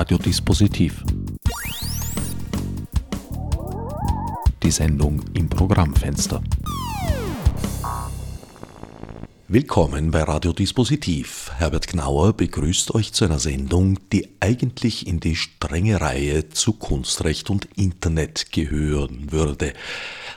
Radiodispositiv. Die Sendung im Programmfenster. Willkommen bei Radiodispositiv. Herbert Gnauer begrüßt euch zu einer Sendung, die eigentlich in die strenge Reihe zu Kunstrecht und Internet gehören würde.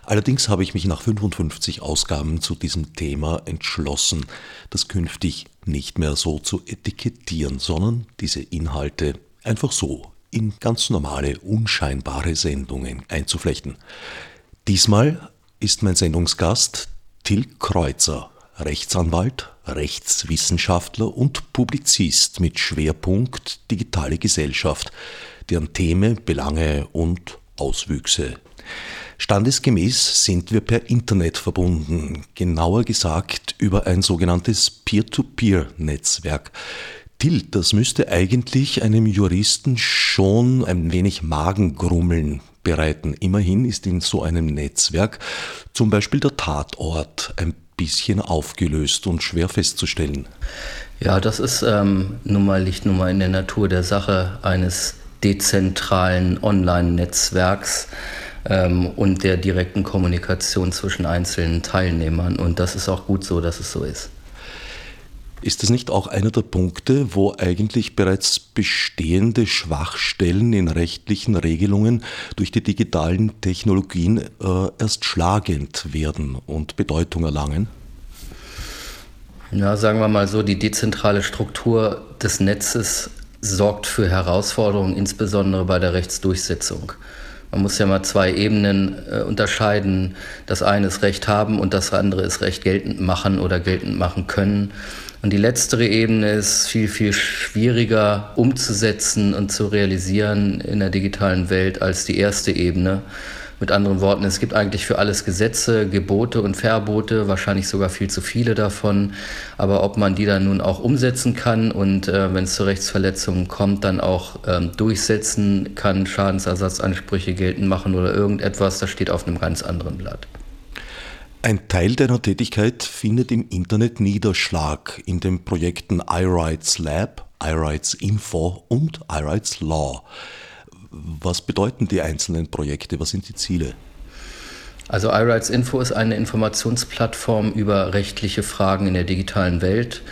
Allerdings habe ich mich nach 55 Ausgaben zu diesem Thema entschlossen, das künftig nicht mehr so zu etikettieren, sondern diese Inhalte einfach so in ganz normale, unscheinbare Sendungen einzuflechten. Diesmal ist mein Sendungsgast Till Kreuzer, Rechtsanwalt, Rechtswissenschaftler und Publizist mit Schwerpunkt digitale Gesellschaft, deren Themen, Belange und Auswüchse Standesgemäß sind wir per Internet verbunden, genauer gesagt über ein sogenanntes Peer-to-Peer-Netzwerk. Till, das müsste eigentlich einem Juristen schon ein wenig Magengrummeln bereiten. Immerhin ist in so einem Netzwerk zum Beispiel der Tatort ein bisschen aufgelöst und schwer festzustellen. Ja, das ist ähm, nun mal liegt nun mal in der Natur der Sache eines dezentralen Online-Netzwerks ähm, und der direkten Kommunikation zwischen einzelnen Teilnehmern. Und das ist auch gut so, dass es so ist. Ist das nicht auch einer der Punkte, wo eigentlich bereits bestehende Schwachstellen in rechtlichen Regelungen durch die digitalen Technologien äh, erst schlagend werden und Bedeutung erlangen? Ja, sagen wir mal so, die dezentrale Struktur des Netzes sorgt für Herausforderungen, insbesondere bei der Rechtsdurchsetzung. Man muss ja mal zwei Ebenen äh, unterscheiden. Das eine ist Recht haben und das andere ist Recht geltend machen oder geltend machen können. Und die letztere Ebene ist viel, viel schwieriger umzusetzen und zu realisieren in der digitalen Welt als die erste Ebene. Mit anderen Worten, es gibt eigentlich für alles Gesetze, Gebote und Verbote, wahrscheinlich sogar viel zu viele davon. Aber ob man die dann nun auch umsetzen kann und äh, wenn es zu Rechtsverletzungen kommt, dann auch ähm, durchsetzen kann, Schadensersatzansprüche geltend machen oder irgendetwas, das steht auf einem ganz anderen Blatt. Ein Teil deiner Tätigkeit findet im Internet Niederschlag in den Projekten iRights Lab, iRights Info und iRights Law. Was bedeuten die einzelnen Projekte? Was sind die Ziele? Also iRights Info ist eine Informationsplattform über rechtliche Fragen in der digitalen Welt,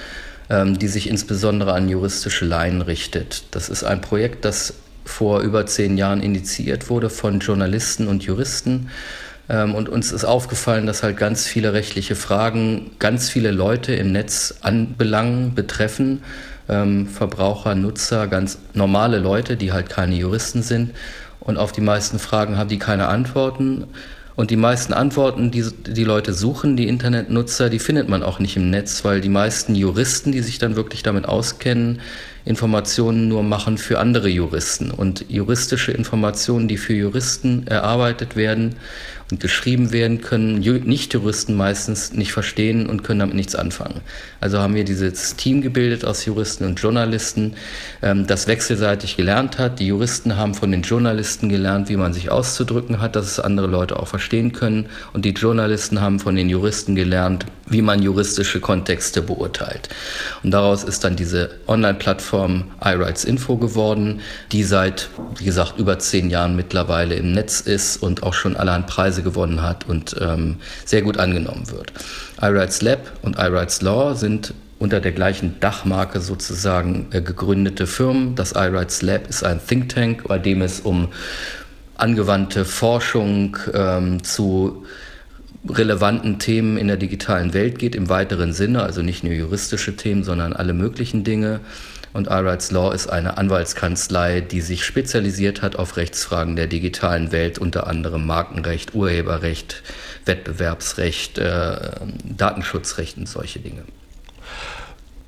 ähm, die sich insbesondere an juristische Laien richtet. Das ist ein Projekt, das vor über zehn Jahren initiiert wurde von Journalisten und Juristen. Ähm, und uns ist aufgefallen, dass halt ganz viele rechtliche Fragen ganz viele Leute im Netz anbelangen, betreffen ähm, Verbraucher, Nutzer, ganz normale Leute, die halt keine Juristen sind. Und auf die meisten Fragen haben die keine Antworten. Und die meisten Antworten, die die Leute suchen, die Internetnutzer, die findet man auch nicht im Netz, weil die meisten Juristen, die sich dann wirklich damit auskennen, Informationen nur machen für andere Juristen. Und juristische Informationen, die für Juristen erarbeitet werden und geschrieben werden, können Nicht-Juristen meistens nicht verstehen und können damit nichts anfangen. Also haben wir dieses Team gebildet aus Juristen und Journalisten, ähm, das wechselseitig gelernt hat. Die Juristen haben von den Journalisten gelernt, wie man sich auszudrücken hat, dass es andere Leute auch verstehen können. Und die Journalisten haben von den Juristen gelernt, wie man juristische Kontexte beurteilt. Und daraus ist dann diese Online-Plattform iRights Info geworden, die seit, wie gesagt, über zehn Jahren mittlerweile im Netz ist und auch schon allerhand Preise gewonnen hat und ähm, sehr gut angenommen wird. iRights Lab und iRights Law sind unter der gleichen Dachmarke sozusagen äh, gegründete Firmen. Das iRights Lab ist ein Think Tank, bei dem es um angewandte Forschung ähm, zu relevanten Themen in der digitalen Welt geht, im weiteren Sinne, also nicht nur juristische Themen, sondern alle möglichen Dinge. Und iRights Law ist eine Anwaltskanzlei, die sich spezialisiert hat auf Rechtsfragen der digitalen Welt, unter anderem Markenrecht, Urheberrecht, Wettbewerbsrecht, äh, Datenschutzrecht und solche Dinge.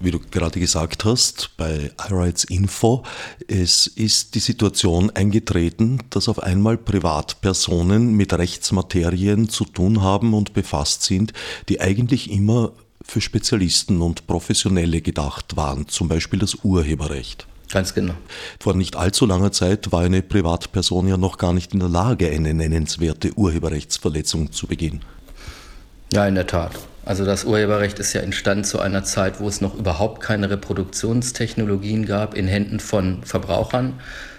Wie du gerade gesagt hast, bei iRights Info, es ist die Situation eingetreten, dass auf einmal Privatpersonen mit Rechtsmaterien zu tun haben und befasst sind, die eigentlich immer für Spezialisten und Professionelle gedacht waren, zum Beispiel das Urheberrecht. Ganz genau. Vor nicht allzu langer Zeit war eine Privatperson ja noch gar nicht in der Lage, eine nennenswerte Urheberrechtsverletzung zu begehen. Ja, in der Tat. Also das Urheberrecht ist ja entstanden zu einer Zeit, wo es noch überhaupt keine Reproduktionstechnologien gab in Händen von Verbrauchern.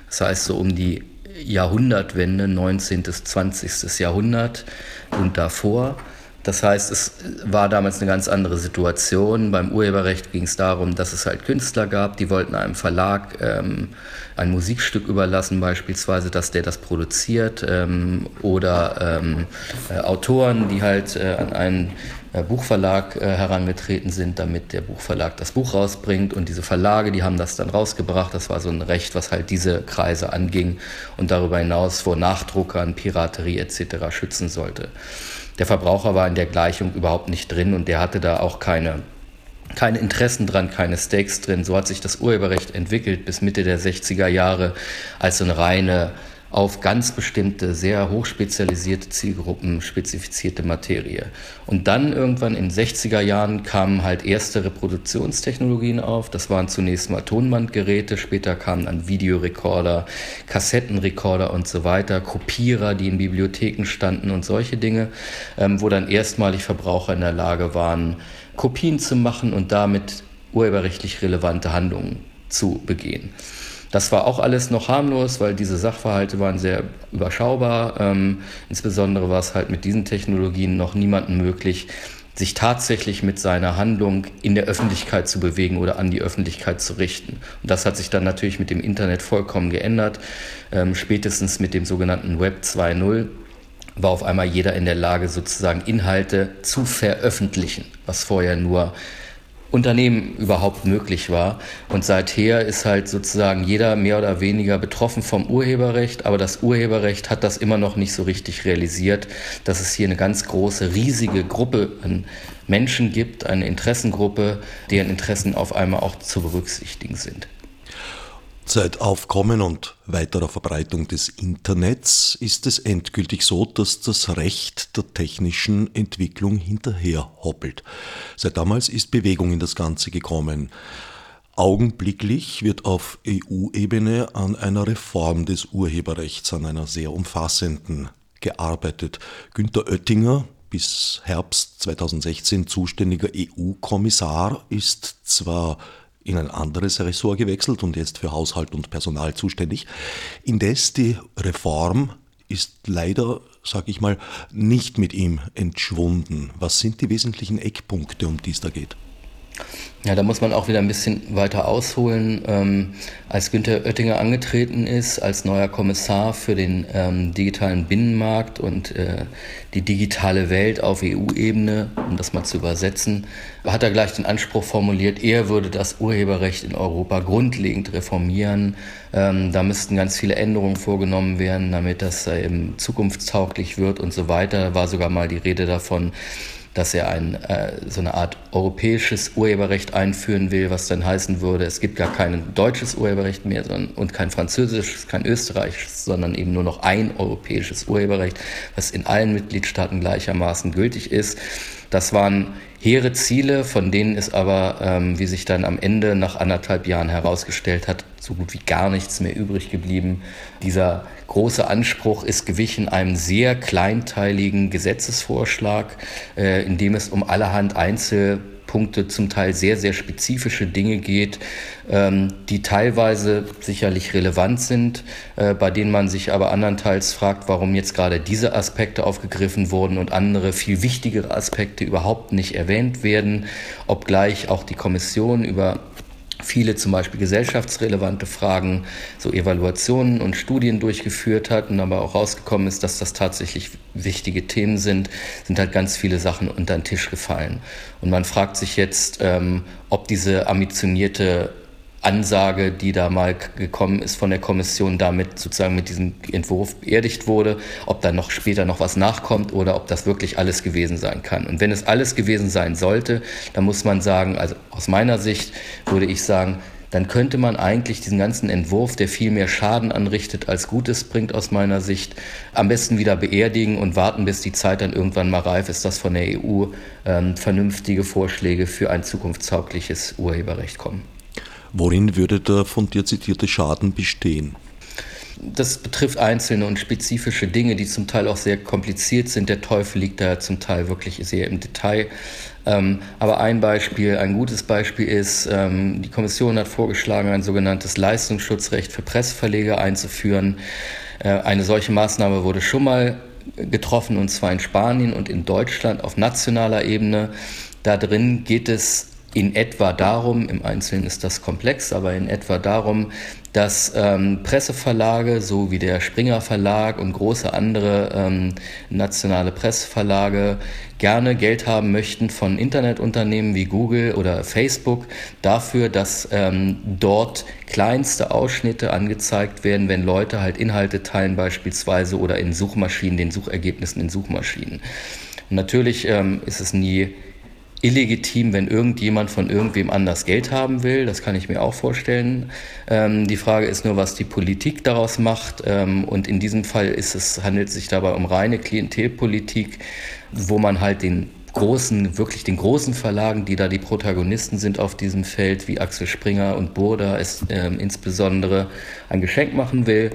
Das heißt so um die Jahrhundertwende, 19. bis 20. Jahrhundert und davor. Das heißt, es war damals eine ganz andere Situation. Beim Urheberrecht ging es darum, dass es halt Künstler gab, die wollten einem Verlag ähm, ein Musikstück überlassen, beispielsweise, dass der das produziert, ähm, oder ähm, äh, Autoren, die halt äh, an einen äh, Buchverlag äh, herangetreten sind, damit der Buchverlag das Buch rausbringt. Und diese Verlage, die haben das dann rausgebracht. Das war so ein Recht, was halt diese Kreise anging und darüber hinaus vor Nachdruckern, Piraterie etc. schützen sollte. Der Verbraucher war in der Gleichung überhaupt nicht drin und der hatte da auch keine, keine Interessen dran, keine Stakes drin. So hat sich das Urheberrecht entwickelt bis Mitte der 60er Jahre als so eine reine auf ganz bestimmte, sehr hochspezialisierte Zielgruppen spezifizierte Materie. Und dann irgendwann in den 60er Jahren kamen halt erste Reproduktionstechnologien auf. Das waren zunächst mal Tonbandgeräte, später kamen dann Videorekorder, Kassettenrekorder und so weiter, Kopierer, die in Bibliotheken standen und solche Dinge, ähm, wo dann erstmalig Verbraucher in der Lage waren, Kopien zu machen und damit urheberrechtlich relevante Handlungen zu begehen. Das war auch alles noch harmlos, weil diese Sachverhalte waren sehr überschaubar. Ähm, insbesondere war es halt mit diesen Technologien noch niemandem möglich, sich tatsächlich mit seiner Handlung in der Öffentlichkeit zu bewegen oder an die Öffentlichkeit zu richten. Und das hat sich dann natürlich mit dem Internet vollkommen geändert. Ähm, spätestens mit dem sogenannten Web 2.0 war auf einmal jeder in der Lage, sozusagen Inhalte zu veröffentlichen, was vorher nur Unternehmen überhaupt möglich war. Und seither ist halt sozusagen jeder mehr oder weniger betroffen vom Urheberrecht, aber das Urheberrecht hat das immer noch nicht so richtig realisiert, dass es hier eine ganz große, riesige Gruppe an Menschen gibt, eine Interessengruppe, deren Interessen auf einmal auch zu berücksichtigen sind. Seit Aufkommen und weiterer Verbreitung des Internets ist es endgültig so, dass das Recht der technischen Entwicklung hinterher hoppelt. Seit damals ist Bewegung in das Ganze gekommen. Augenblicklich wird auf EU-Ebene an einer Reform des Urheberrechts, an einer sehr umfassenden, gearbeitet. Günter Oettinger, bis Herbst 2016 zuständiger EU-Kommissar, ist zwar in ein anderes Ressort gewechselt und jetzt für Haushalt und Personal zuständig. Indes die Reform ist leider, sage ich mal, nicht mit ihm entschwunden. Was sind die wesentlichen Eckpunkte, um die es da geht? Ja, da muss man auch wieder ein bisschen weiter ausholen. Ähm, als Günther Oettinger angetreten ist, als neuer Kommissar für den ähm, digitalen Binnenmarkt und äh, die digitale Welt auf EU-Ebene, um das mal zu übersetzen, hat er gleich den Anspruch formuliert, er würde das Urheberrecht in Europa grundlegend reformieren. Ähm, da müssten ganz viele Änderungen vorgenommen werden, damit das eben zukunftstauglich wird und so weiter. Da war sogar mal die Rede davon, dass er ein, äh, so eine Art europäisches Urheberrecht einführen will, was dann heißen würde, es gibt gar kein deutsches Urheberrecht mehr sondern, und kein französisches, kein österreichisches, sondern eben nur noch ein europäisches Urheberrecht, was in allen Mitgliedstaaten gleichermaßen gültig ist. Das waren hehre Ziele, von denen ist aber, ähm, wie sich dann am Ende nach anderthalb Jahren herausgestellt hat, so gut wie gar nichts mehr übrig geblieben. Dieser große Anspruch ist gewichen einem sehr kleinteiligen Gesetzesvorschlag, äh, in dem es um allerhand Einzelpunkte, zum Teil sehr, sehr spezifische Dinge geht, ähm, die teilweise sicherlich relevant sind, äh, bei denen man sich aber andernteils fragt, warum jetzt gerade diese Aspekte aufgegriffen wurden und andere viel wichtigere Aspekte überhaupt nicht erwähnt werden, obgleich auch die Kommission über viele zum Beispiel gesellschaftsrelevante Fragen, so Evaluationen und Studien durchgeführt hat und aber auch rausgekommen ist, dass das tatsächlich wichtige Themen sind, sind halt ganz viele Sachen unter den Tisch gefallen. Und man fragt sich jetzt, ähm, ob diese ambitionierte Ansage, die da mal gekommen ist von der Kommission, damit sozusagen mit diesem Entwurf beerdigt wurde, ob da noch später noch was nachkommt oder ob das wirklich alles gewesen sein kann. Und wenn es alles gewesen sein sollte, dann muss man sagen, also aus meiner Sicht würde ich sagen, dann könnte man eigentlich diesen ganzen Entwurf, der viel mehr Schaden anrichtet als Gutes bringt aus meiner Sicht, am besten wieder beerdigen und warten, bis die Zeit dann irgendwann mal reif ist, dass von der EU ähm, vernünftige Vorschläge für ein zukunftstaugliches Urheberrecht kommen. Worin würde der von dir zitierte Schaden bestehen? das betrifft einzelne und spezifische Dinge, die zum Teil auch sehr kompliziert sind. Der Teufel liegt da zum Teil wirklich sehr im Detail. Ähm, aber ein Beispiel, ein gutes Beispiel ist, ähm, die Kommission hat vorgeschlagen, ein sogenanntes Leistungsschutzrecht für Presseverleger einzuführen. Äh, eine solche Maßnahme wurde schon mal getroffen, und zwar in Spanien und in Deutschland auf nationaler Ebene. Da drin geht es in etwa darum, im Einzelnen ist das komplex, aber in etwa darum, dass ähm, Presseverlage, so wie der Springer Verlag und große andere ähm, nationale Presseverlage, gerne Geld haben möchten von Internetunternehmen wie Google oder Facebook dafür, dass ähm, dort kleinste Ausschnitte angezeigt werden, wenn Leute halt Inhalte teilen beispielsweise oder in Suchmaschinen, den Suchergebnissen in Suchmaschinen. Und natürlich ähm, ist es nie illegitim, wenn irgendjemand von irgendwem anders Geld haben will. Das kann ich mir auch vorstellen. Ähm, die Frage ist nur, was die Politik daraus macht. Ähm, und in diesem Fall ist es, handelt es sich dabei um reine Klientelpolitik, wo man halt den großen, wirklich den großen Verlagen, die da die Protagonisten sind auf diesem Feld, wie Axel Springer und Burda, es äh, insbesondere ein Geschenk machen will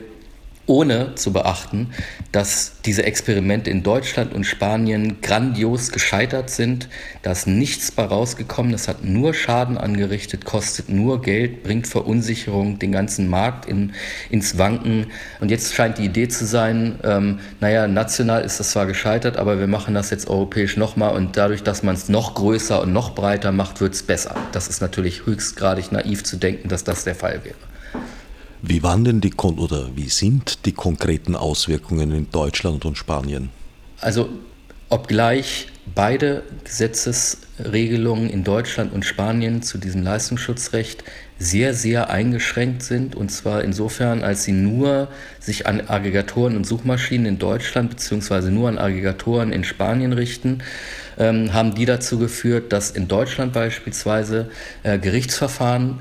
ohne zu beachten, dass diese Experimente in Deutschland und Spanien grandios gescheitert sind. Da ist nichts bei rausgekommen, das hat nur Schaden angerichtet, kostet nur Geld, bringt Verunsicherung, den ganzen Markt in, ins Wanken. Und jetzt scheint die Idee zu sein, ähm, naja, national ist das zwar gescheitert, aber wir machen das jetzt europäisch nochmal und dadurch, dass man es noch größer und noch breiter macht, wird es besser. Das ist natürlich höchstgradig naiv zu denken, dass das der Fall wäre. Wie waren denn die oder wie sind die konkreten Auswirkungen in Deutschland und Spanien? Also obgleich beide Gesetzesregelungen in Deutschland und Spanien zu diesem Leistungsschutzrecht sehr, sehr eingeschränkt sind. Und zwar insofern, als sie nur sich an Aggregatoren und Suchmaschinen in Deutschland beziehungsweise nur an Aggregatoren in Spanien richten, ähm, haben die dazu geführt, dass in Deutschland beispielsweise äh, Gerichtsverfahren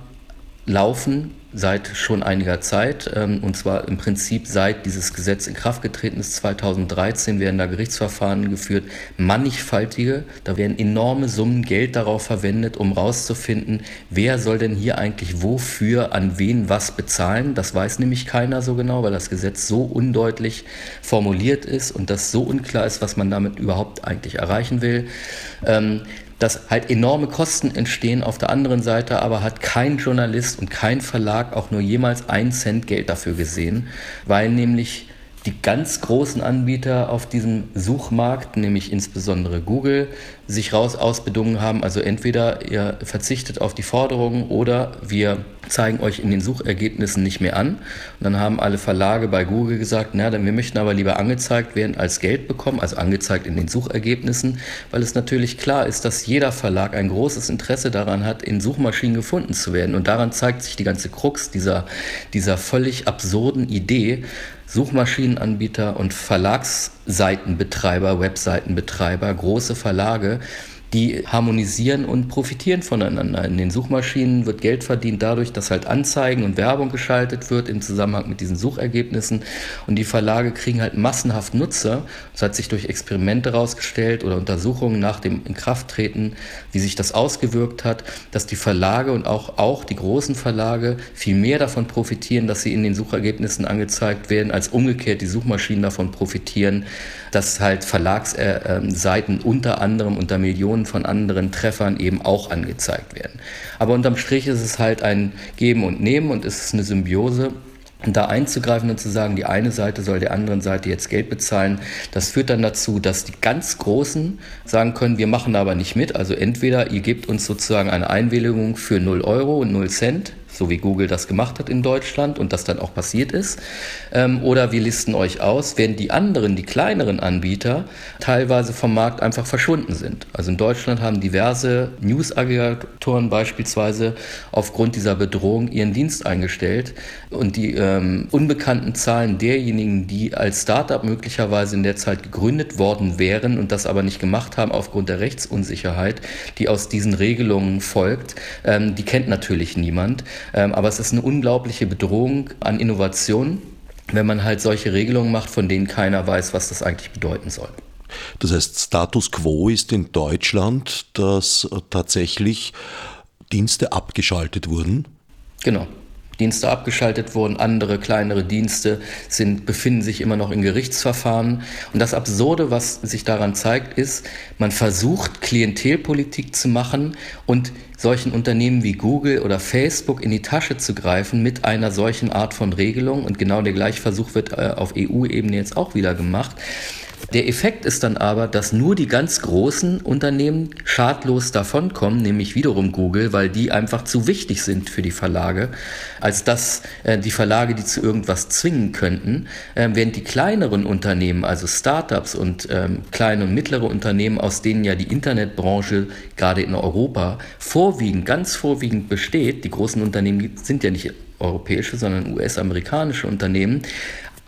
laufen seit schon einiger Zeit, ähm, und zwar im Prinzip seit dieses Gesetz in Kraft getreten ist, 2013 werden da Gerichtsverfahren geführt, mannigfaltige, da werden enorme Summen Geld darauf verwendet, um rauszufinden, wer soll denn hier eigentlich wofür, an wen was bezahlen. Das weiß nämlich keiner so genau, weil das Gesetz so undeutlich formuliert ist und das so unklar ist, was man damit überhaupt eigentlich erreichen will. Ähm, dass halt enorme Kosten entstehen. Auf der anderen Seite aber hat kein Journalist und kein Verlag auch nur jemals einen Cent Geld dafür gesehen, weil nämlich die ganz großen Anbieter auf diesem Suchmarkt, nämlich insbesondere Google, sich raus ausbedungen haben. Also entweder ihr verzichtet auf die Forderungen oder wir zeigen euch in den Suchergebnissen nicht mehr an. Und dann haben alle Verlage bei Google gesagt, na, dann wir möchten aber lieber angezeigt werden als Geld bekommen, also angezeigt in den Suchergebnissen, weil es natürlich klar ist, dass jeder Verlag ein großes Interesse daran hat, in Suchmaschinen gefunden zu werden. Und daran zeigt sich die ganze Krux dieser, dieser völlig absurden Idee, Suchmaschinenanbieter und Verlagsseitenbetreiber, Webseitenbetreiber, große Verlage die harmonisieren und profitieren voneinander. In den Suchmaschinen wird Geld verdient dadurch, dass halt Anzeigen und Werbung geschaltet wird im Zusammenhang mit diesen Suchergebnissen und die Verlage kriegen halt massenhaft Nutzer. Das hat sich durch Experimente herausgestellt oder Untersuchungen nach dem Inkrafttreten, wie sich das ausgewirkt hat, dass die Verlage und auch, auch die großen Verlage viel mehr davon profitieren, dass sie in den Suchergebnissen angezeigt werden, als umgekehrt die Suchmaschinen davon profitieren, dass halt Verlagsseiten unter anderem unter Millionen von anderen Treffern eben auch angezeigt werden. Aber unterm Strich ist es halt ein Geben und Nehmen und es ist eine Symbiose. Und da einzugreifen und zu sagen, die eine Seite soll der anderen Seite jetzt Geld bezahlen, das führt dann dazu, dass die ganz Großen sagen können, wir machen aber nicht mit. Also entweder ihr gebt uns sozusagen eine Einwilligung für 0 Euro und 0 Cent so wie Google das gemacht hat in Deutschland und das dann auch passiert ist. Ähm, oder wir listen euch aus, während die anderen, die kleineren Anbieter teilweise vom Markt einfach verschwunden sind. Also in Deutschland haben diverse News-Aggregatoren beispielsweise aufgrund dieser Bedrohung ihren Dienst eingestellt und die ähm, unbekannten Zahlen derjenigen, die als Startup möglicherweise in der Zeit gegründet worden wären und das aber nicht gemacht haben aufgrund der Rechtsunsicherheit, die aus diesen Regelungen folgt, ähm, die kennt natürlich niemand. Ähm, aber es ist eine unglaubliche Bedrohung an Innovation, wenn man halt solche Regelungen macht, von denen keiner weiß, was das eigentlich bedeuten soll. Das heißt, Status quo ist in Deutschland, dass tatsächlich Dienste abgeschaltet wurden? Genau. Dienste abgeschaltet wurden, andere kleinere Dienste sind, befinden sich immer noch in Gerichtsverfahren. Und das Absurde, was sich daran zeigt, ist, man versucht Klientelpolitik zu machen und solchen Unternehmen wie Google oder Facebook in die Tasche zu greifen mit einer solchen Art von Regelung. Und genau der gleiche Versuch wird äh, auf EU-Ebene jetzt auch wieder gemacht. Der Effekt ist dann aber, dass nur die ganz großen Unternehmen schadlos davonkommen, nämlich wiederum Google, weil die einfach zu wichtig sind für die Verlage, als dass äh, die Verlage die zu irgendwas zwingen könnten, äh, während die kleineren Unternehmen, also Startups und ähm, kleine und mittlere Unternehmen, aus denen ja die Internetbranche gerade in Europa vorwiegend, ganz vorwiegend besteht, die großen Unternehmen sind ja nicht europäische, sondern US-amerikanische Unternehmen,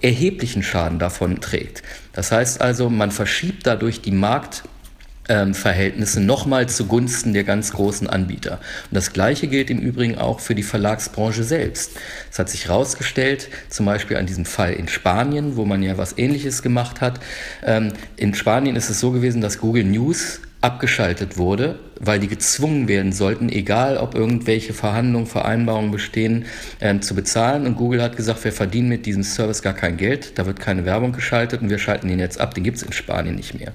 erheblichen Schaden davon trägt. Das heißt also, man verschiebt dadurch die Marktverhältnisse nochmal zugunsten der ganz großen Anbieter. Und das Gleiche gilt im Übrigen auch für die Verlagsbranche selbst. Es hat sich herausgestellt, zum Beispiel an diesem Fall in Spanien, wo man ja was Ähnliches gemacht hat. Ähm, in Spanien ist es so gewesen, dass Google News abgeschaltet wurde, weil die gezwungen werden sollten, egal ob irgendwelche Verhandlungen, Vereinbarungen bestehen, ähm, zu bezahlen. Und Google hat gesagt, wir verdienen mit diesem Service gar kein Geld, da wird keine Werbung geschaltet und wir schalten den jetzt ab, den gibt es in Spanien nicht mehr.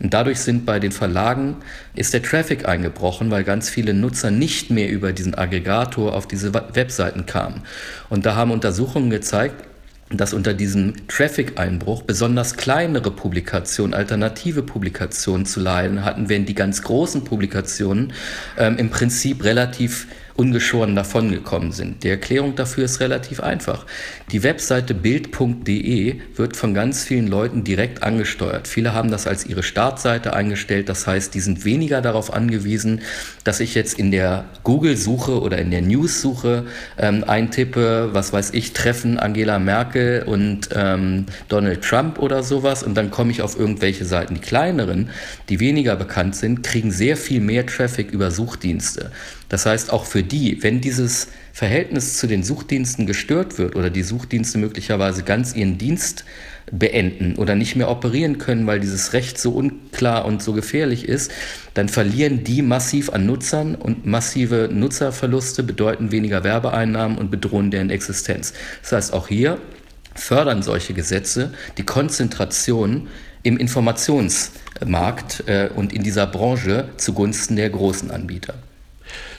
Und dadurch sind bei den Verlagen, ist der Traffic eingebrochen, weil ganz viele Nutzer nicht mehr über diesen Aggregator auf diese Webseiten kamen. Und da haben Untersuchungen gezeigt, dass unter diesem Traffic-Einbruch besonders kleinere Publikationen, alternative Publikationen zu leiden hatten, während die ganz großen Publikationen ähm, im Prinzip relativ ungeschoren davongekommen sind. Die Erklärung dafür ist relativ einfach. Die Webseite bild.de wird von ganz vielen Leuten direkt angesteuert. Viele haben das als ihre Startseite eingestellt. Das heißt, die sind weniger darauf angewiesen, dass ich jetzt in der Google-Suche oder in der News-Suche ähm, eintippe, was weiß ich, Treffen Angela Merkel und ähm, Donald Trump oder sowas und dann komme ich auf irgendwelche Seiten. Die kleineren, die weniger bekannt sind, kriegen sehr viel mehr Traffic über Suchdienste. Das heißt, auch für die, wenn dieses Verhältnis zu den Suchdiensten gestört wird oder die Suchdienste möglicherweise ganz ihren Dienst beenden oder nicht mehr operieren können, weil dieses Recht so unklar und so gefährlich ist, dann verlieren die massiv an Nutzern und massive Nutzerverluste bedeuten weniger Werbeeinnahmen und bedrohen deren Existenz. Das heißt, auch hier fördern solche Gesetze die Konzentration im Informationsmarkt äh, und in dieser Branche zugunsten der großen Anbieter.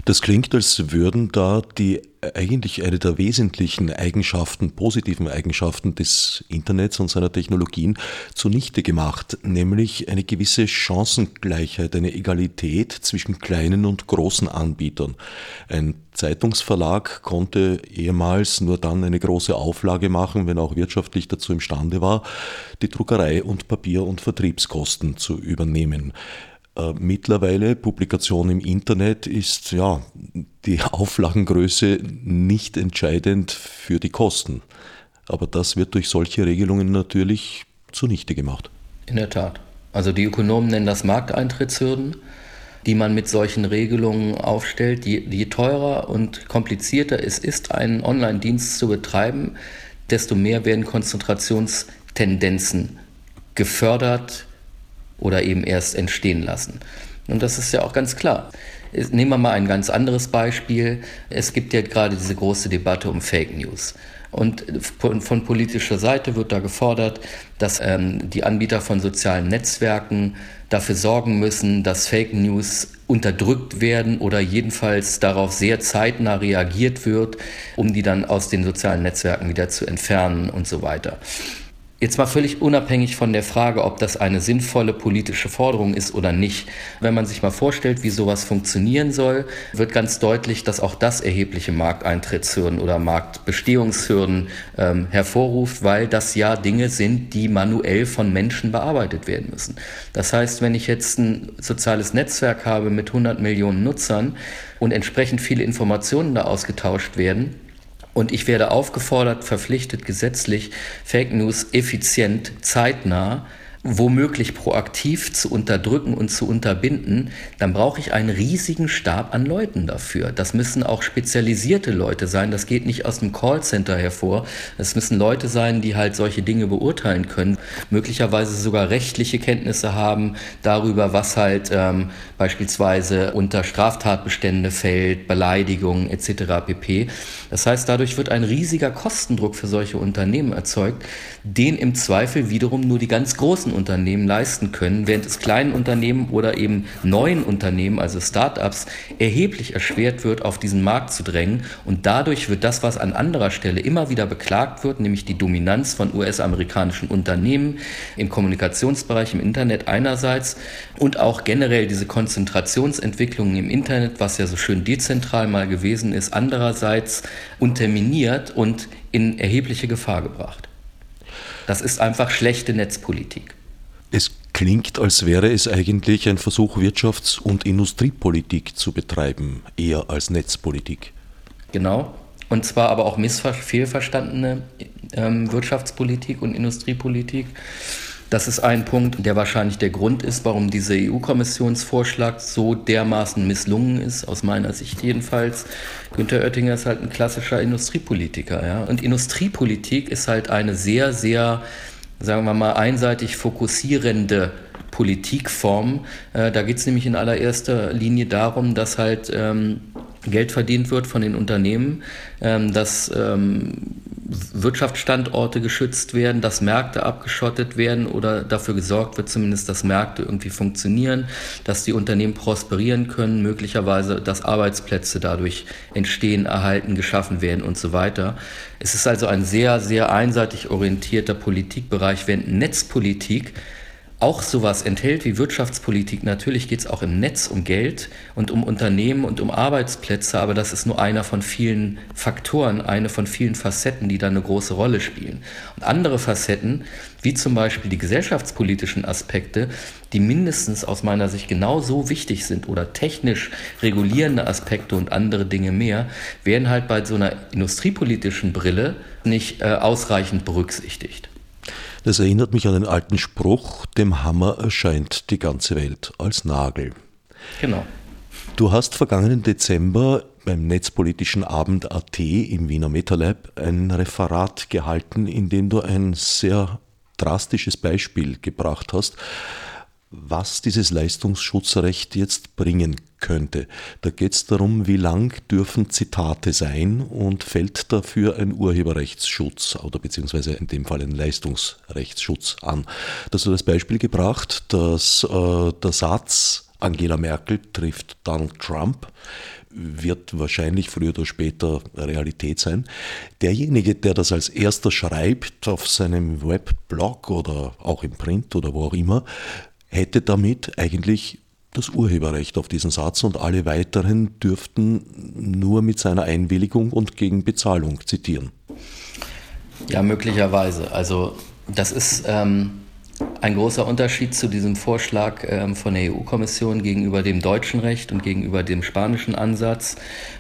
Das klingt, als würden da die eigentlich eine der wesentlichen Eigenschaften, positiven Eigenschaften des Internets und seiner Technologien zunichte gemacht, nämlich eine gewisse Chancengleichheit, eine Egalität zwischen kleinen und großen Anbietern. Ein Zeitungsverlag konnte ehemals nur dann eine große Auflage machen, wenn auch wirtschaftlich dazu imstande war, die Druckerei und Papier- und Vertriebskosten zu übernehmen. Äh, mittlerweile Publikation im Internet ist ja die Auflagengröße nicht entscheidend für die Kosten. Aber das wird durch solche Regelungen natürlich zunichte gemacht. In der Tat. Also die Ökonomen nennen das Markteintrittshürden, die man mit solchen Regelungen aufstellt. Je, je teurer und komplizierter es ist, einen Online-Dienst zu betreiben, desto mehr werden Konzentrationstendenzen gefördert, oder eben erst entstehen lassen. Und das ist ja auch ganz klar. Nehmen wir mal ein ganz anderes Beispiel. Es gibt ja gerade diese große Debatte um Fake News. Und von politischer Seite wird da gefordert, dass ähm, die Anbieter von sozialen Netzwerken dafür sorgen müssen, dass Fake News unterdrückt werden oder jedenfalls darauf sehr zeitnah reagiert wird, um die dann aus den sozialen Netzwerken wieder zu entfernen und so weiter. Jetzt mal völlig unabhängig von der Frage, ob das eine sinnvolle politische Forderung ist oder nicht. Wenn man sich mal vorstellt, wie sowas funktionieren soll, wird ganz deutlich, dass auch das erhebliche Markteintrittshürden oder Marktbestehungshürden ähm, hervorruft, weil das ja Dinge sind, die manuell von Menschen bearbeitet werden müssen. Das heißt, wenn ich jetzt ein soziales Netzwerk habe mit 100 Millionen Nutzern und entsprechend viele Informationen da ausgetauscht werden, und ich werde aufgefordert, verpflichtet gesetzlich, Fake News effizient, zeitnah womöglich proaktiv zu unterdrücken und zu unterbinden, dann brauche ich einen riesigen Stab an Leuten dafür. Das müssen auch spezialisierte Leute sein. Das geht nicht aus dem Callcenter hervor. Es müssen Leute sein, die halt solche Dinge beurteilen können, möglicherweise sogar rechtliche Kenntnisse haben darüber, was halt ähm, beispielsweise unter Straftatbestände fällt, Beleidigungen etc. pp. Das heißt, dadurch wird ein riesiger Kostendruck für solche Unternehmen erzeugt, den im Zweifel wiederum nur die ganz großen Unternehmen leisten können, während es kleinen Unternehmen oder eben neuen Unternehmen, also Start-ups, erheblich erschwert wird, auf diesen Markt zu drängen. Und dadurch wird das, was an anderer Stelle immer wieder beklagt wird, nämlich die Dominanz von US-amerikanischen Unternehmen im Kommunikationsbereich, im Internet einerseits und auch generell diese Konzentrationsentwicklungen im Internet, was ja so schön dezentral mal gewesen ist, andererseits unterminiert und in erhebliche Gefahr gebracht. Das ist einfach schlechte Netzpolitik. Es klingt, als wäre es eigentlich ein Versuch, Wirtschafts- und Industriepolitik zu betreiben, eher als Netzpolitik. Genau. Und zwar aber auch missfehlverstandene ähm, Wirtschaftspolitik und Industriepolitik. Das ist ein Punkt, der wahrscheinlich der Grund ist, warum dieser EU-Kommissionsvorschlag so dermaßen misslungen ist, aus meiner Sicht jedenfalls. Günter Oettinger ist halt ein klassischer Industriepolitiker. Ja? Und Industriepolitik ist halt eine sehr, sehr sagen wir mal, einseitig fokussierende Politikform. Äh, da geht es nämlich in allererster Linie darum, dass halt ähm, Geld verdient wird von den Unternehmen, ähm, dass ähm, Wirtschaftsstandorte geschützt werden, dass Märkte abgeschottet werden oder dafür gesorgt wird zumindest, dass Märkte irgendwie funktionieren, dass die Unternehmen prosperieren können, möglicherweise, dass Arbeitsplätze dadurch entstehen, erhalten, geschaffen werden und so weiter. Es ist also ein sehr, sehr einseitig orientierter Politikbereich, während Netzpolitik auch sowas enthält wie Wirtschaftspolitik. Natürlich geht es auch im Netz um Geld und um Unternehmen und um Arbeitsplätze, aber das ist nur einer von vielen Faktoren, eine von vielen Facetten, die da eine große Rolle spielen. Und andere Facetten, wie zum Beispiel die gesellschaftspolitischen Aspekte, die mindestens aus meiner Sicht genauso wichtig sind oder technisch regulierende Aspekte und andere Dinge mehr, werden halt bei so einer industriepolitischen Brille nicht äh, ausreichend berücksichtigt. Das erinnert mich an den alten Spruch, dem Hammer erscheint die ganze Welt als Nagel. Genau. Du hast vergangenen Dezember beim Netzpolitischen Abend AT im Wiener MetaLab ein Referat gehalten, in dem du ein sehr drastisches Beispiel gebracht hast, was dieses Leistungsschutzrecht jetzt bringen könnte. Da geht es darum, wie lang dürfen Zitate sein und fällt dafür ein Urheberrechtsschutz oder beziehungsweise in dem Fall ein Leistungsrechtsschutz an. Da hast du das Beispiel gebracht, dass äh, der Satz Angela Merkel trifft Donald Trump wird wahrscheinlich früher oder später Realität sein. Derjenige, der das als erster schreibt auf seinem Webblog oder auch im Print oder wo auch immer, hätte damit eigentlich das Urheberrecht auf diesen Satz und alle weiteren dürften nur mit seiner Einwilligung und gegen Bezahlung zitieren. Ja, möglicherweise. Also das ist ähm, ein großer Unterschied zu diesem Vorschlag ähm, von der EU-Kommission gegenüber dem deutschen Recht und gegenüber dem spanischen Ansatz.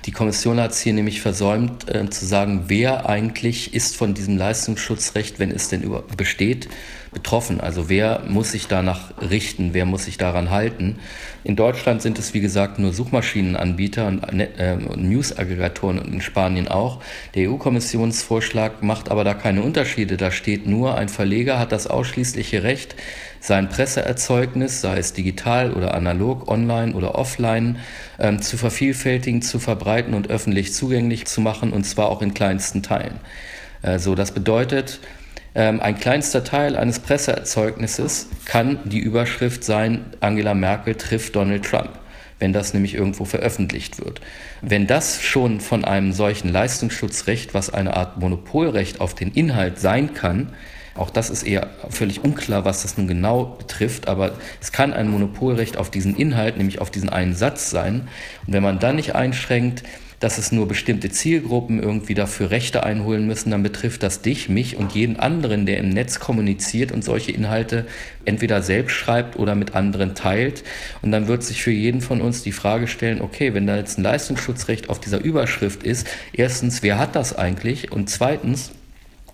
Die Kommission hat es hier nämlich versäumt äh, zu sagen, wer eigentlich ist von diesem Leistungsschutzrecht, wenn es denn besteht, betroffen. Also wer muss sich danach richten, wer muss sich daran halten. In Deutschland sind es, wie gesagt, nur Suchmaschinenanbieter und äh, News-Aggregatoren und in Spanien auch. Der EU-Kommissionsvorschlag macht aber da keine Unterschiede. Da steht nur, ein Verleger hat das ausschließliche Recht, sein Presseerzeugnis, sei es digital oder analog, online oder offline, ähm, zu vervielfältigen, zu verbreiten und öffentlich zugänglich zu machen, und zwar auch in kleinsten Teilen. Äh, so, das bedeutet, ein kleinster Teil eines Presseerzeugnisses kann die Überschrift sein, Angela Merkel trifft Donald Trump wenn das nämlich irgendwo veröffentlicht wird. Wenn das schon von einem solchen Leistungsschutzrecht, was eine Art Monopolrecht auf den Inhalt sein kann, auch das ist eher völlig unklar, was das nun genau betrifft, aber es kann ein Monopolrecht auf diesen Inhalt, nämlich auf diesen einen Satz sein. Und wenn man dann nicht einschränkt, dass es nur bestimmte Zielgruppen irgendwie dafür Rechte einholen müssen, dann betrifft das dich, mich und jeden anderen, der im Netz kommuniziert und solche Inhalte entweder selbst schreibt oder mit anderen teilt. Und dann wird sich für jeden von uns die Frage stellen, okay, wenn da jetzt ein Leistungsschutzrecht auf dieser Überschrift ist, erstens, wer hat das eigentlich? Und zweitens,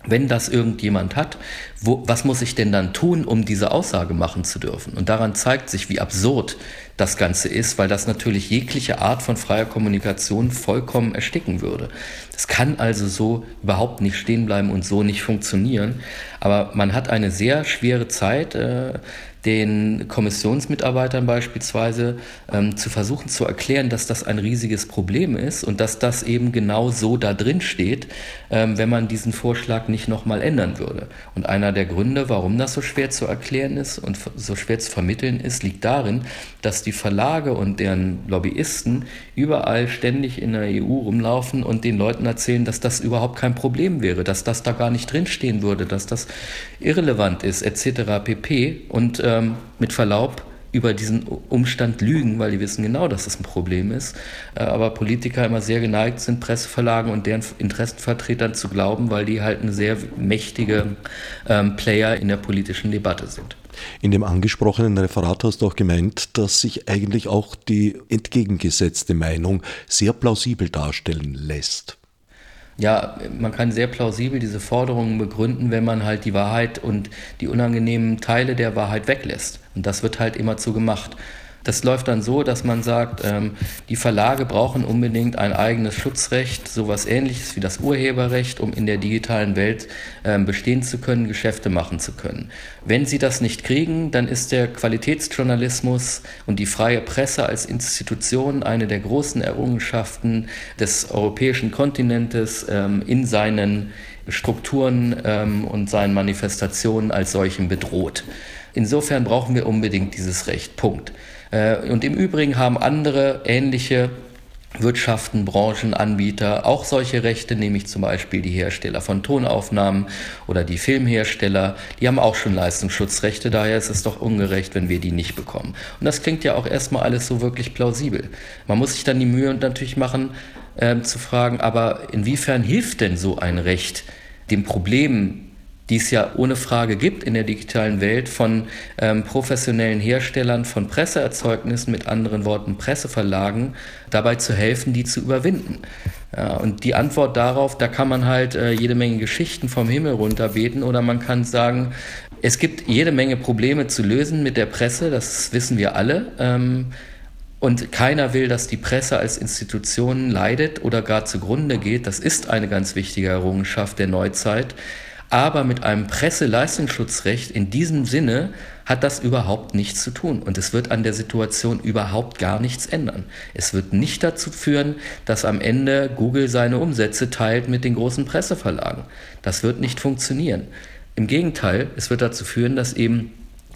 wenn das irgendjemand hat, wo, was muss ich denn dann tun, um diese Aussage machen zu dürfen? Und daran zeigt sich, wie absurd das Ganze ist, weil das natürlich jegliche Art von freier Kommunikation vollkommen ersticken würde. Das kann also so überhaupt nicht stehen bleiben und so nicht funktionieren. Aber man hat eine sehr schwere Zeit. Äh, den Kommissionsmitarbeitern beispielsweise ähm, zu versuchen zu erklären, dass das ein riesiges Problem ist und dass das eben genau so da drin steht, wenn man diesen Vorschlag nicht nochmal ändern würde. Und einer der Gründe, warum das so schwer zu erklären ist und so schwer zu vermitteln ist, liegt darin, dass die Verlage und deren Lobbyisten überall ständig in der EU rumlaufen und den Leuten erzählen, dass das überhaupt kein Problem wäre, dass das da gar nicht drinstehen würde, dass das irrelevant ist, etc. pp. Und äh, ähm, mit Verlaub über diesen Umstand lügen, weil die wissen genau, dass das ein Problem ist. Äh, aber Politiker immer sehr geneigt sind, Presseverlagen und deren Interessenvertretern zu glauben, weil die halt eine sehr mächtige ähm, Player in der politischen Debatte sind. In dem angesprochenen Referat hast du auch gemeint, dass sich eigentlich auch die entgegengesetzte Meinung sehr plausibel darstellen lässt ja, man kann sehr plausibel diese Forderungen begründen, wenn man halt die Wahrheit und die unangenehmen Teile der Wahrheit weglässt. Und das wird halt immer zu gemacht. Das läuft dann so, dass man sagt, ähm, die Verlage brauchen unbedingt ein eigenes Schutzrecht, sowas ähnliches wie das Urheberrecht, um in der digitalen Welt ähm, bestehen zu können, Geschäfte machen zu können. Wenn sie das nicht kriegen, dann ist der Qualitätsjournalismus und die freie Presse als Institution eine der großen Errungenschaften des europäischen Kontinentes ähm, in seinen Strukturen ähm, und seinen Manifestationen als solchen bedroht. Insofern brauchen wir unbedingt dieses Recht. Punkt. Äh, und im Übrigen haben andere ähnliche Wirtschaften, Branchen, Anbieter auch solche Rechte, nämlich zum Beispiel die Hersteller von Tonaufnahmen oder die Filmhersteller, die haben auch schon Leistungsschutzrechte, daher ist es doch ungerecht, wenn wir die nicht bekommen. Und das klingt ja auch erstmal alles so wirklich plausibel. Man muss sich dann die Mühe natürlich machen, äh, zu fragen, aber inwiefern hilft denn so ein Recht dem Problem die es ja ohne Frage gibt in der digitalen Welt von ähm, professionellen Herstellern von Presseerzeugnissen, mit anderen Worten Presseverlagen, dabei zu helfen, die zu überwinden. Ja, und die Antwort darauf, da kann man halt äh, jede Menge Geschichten vom Himmel runterbeten oder man kann sagen, es gibt jede Menge Probleme zu lösen mit der Presse, das wissen wir alle. Ähm, und keiner will, dass die Presse als Institution leidet oder gar zugrunde geht. Das ist eine ganz wichtige Errungenschaft der Neuzeit. Aber mit einem Presseleistungsschutzrecht in diesem Sinne hat das überhaupt nichts zu tun. Und es wird an der Situation überhaupt gar nichts ändern. Es wird nicht dazu führen, dass am Ende Google seine Umsätze teilt mit den großen Presseverlagen. Das wird nicht funktionieren. Im Gegenteil, es wird dazu führen, dass eben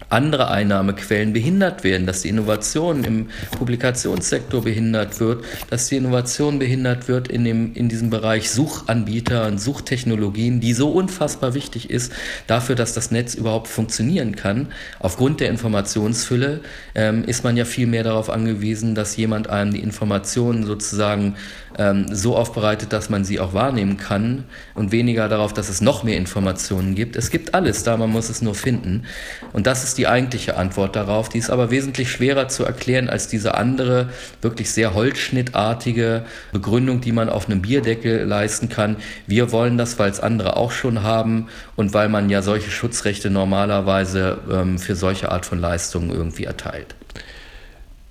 andere Einnahmequellen behindert werden, dass die Innovation im Publikationssektor behindert wird, dass die Innovation behindert wird in, dem, in diesem Bereich Suchanbieter und Suchtechnologien, die so unfassbar wichtig ist dafür, dass das Netz überhaupt funktionieren kann. Aufgrund der Informationsfülle ähm, ist man ja viel mehr darauf angewiesen, dass jemand einem die Informationen sozusagen ähm, so aufbereitet, dass man sie auch wahrnehmen kann und weniger darauf, dass es noch mehr Informationen gibt. Es gibt alles da, man muss es nur finden. Und das ist die eigentliche Antwort darauf. Die ist aber wesentlich schwerer zu erklären als diese andere, wirklich sehr holzschnittartige Begründung, die man auf einem Bierdeckel leisten kann. Wir wollen das, weil es andere auch schon haben und weil man ja solche Schutzrechte normalerweise ähm, für solche Art von Leistungen irgendwie erteilt.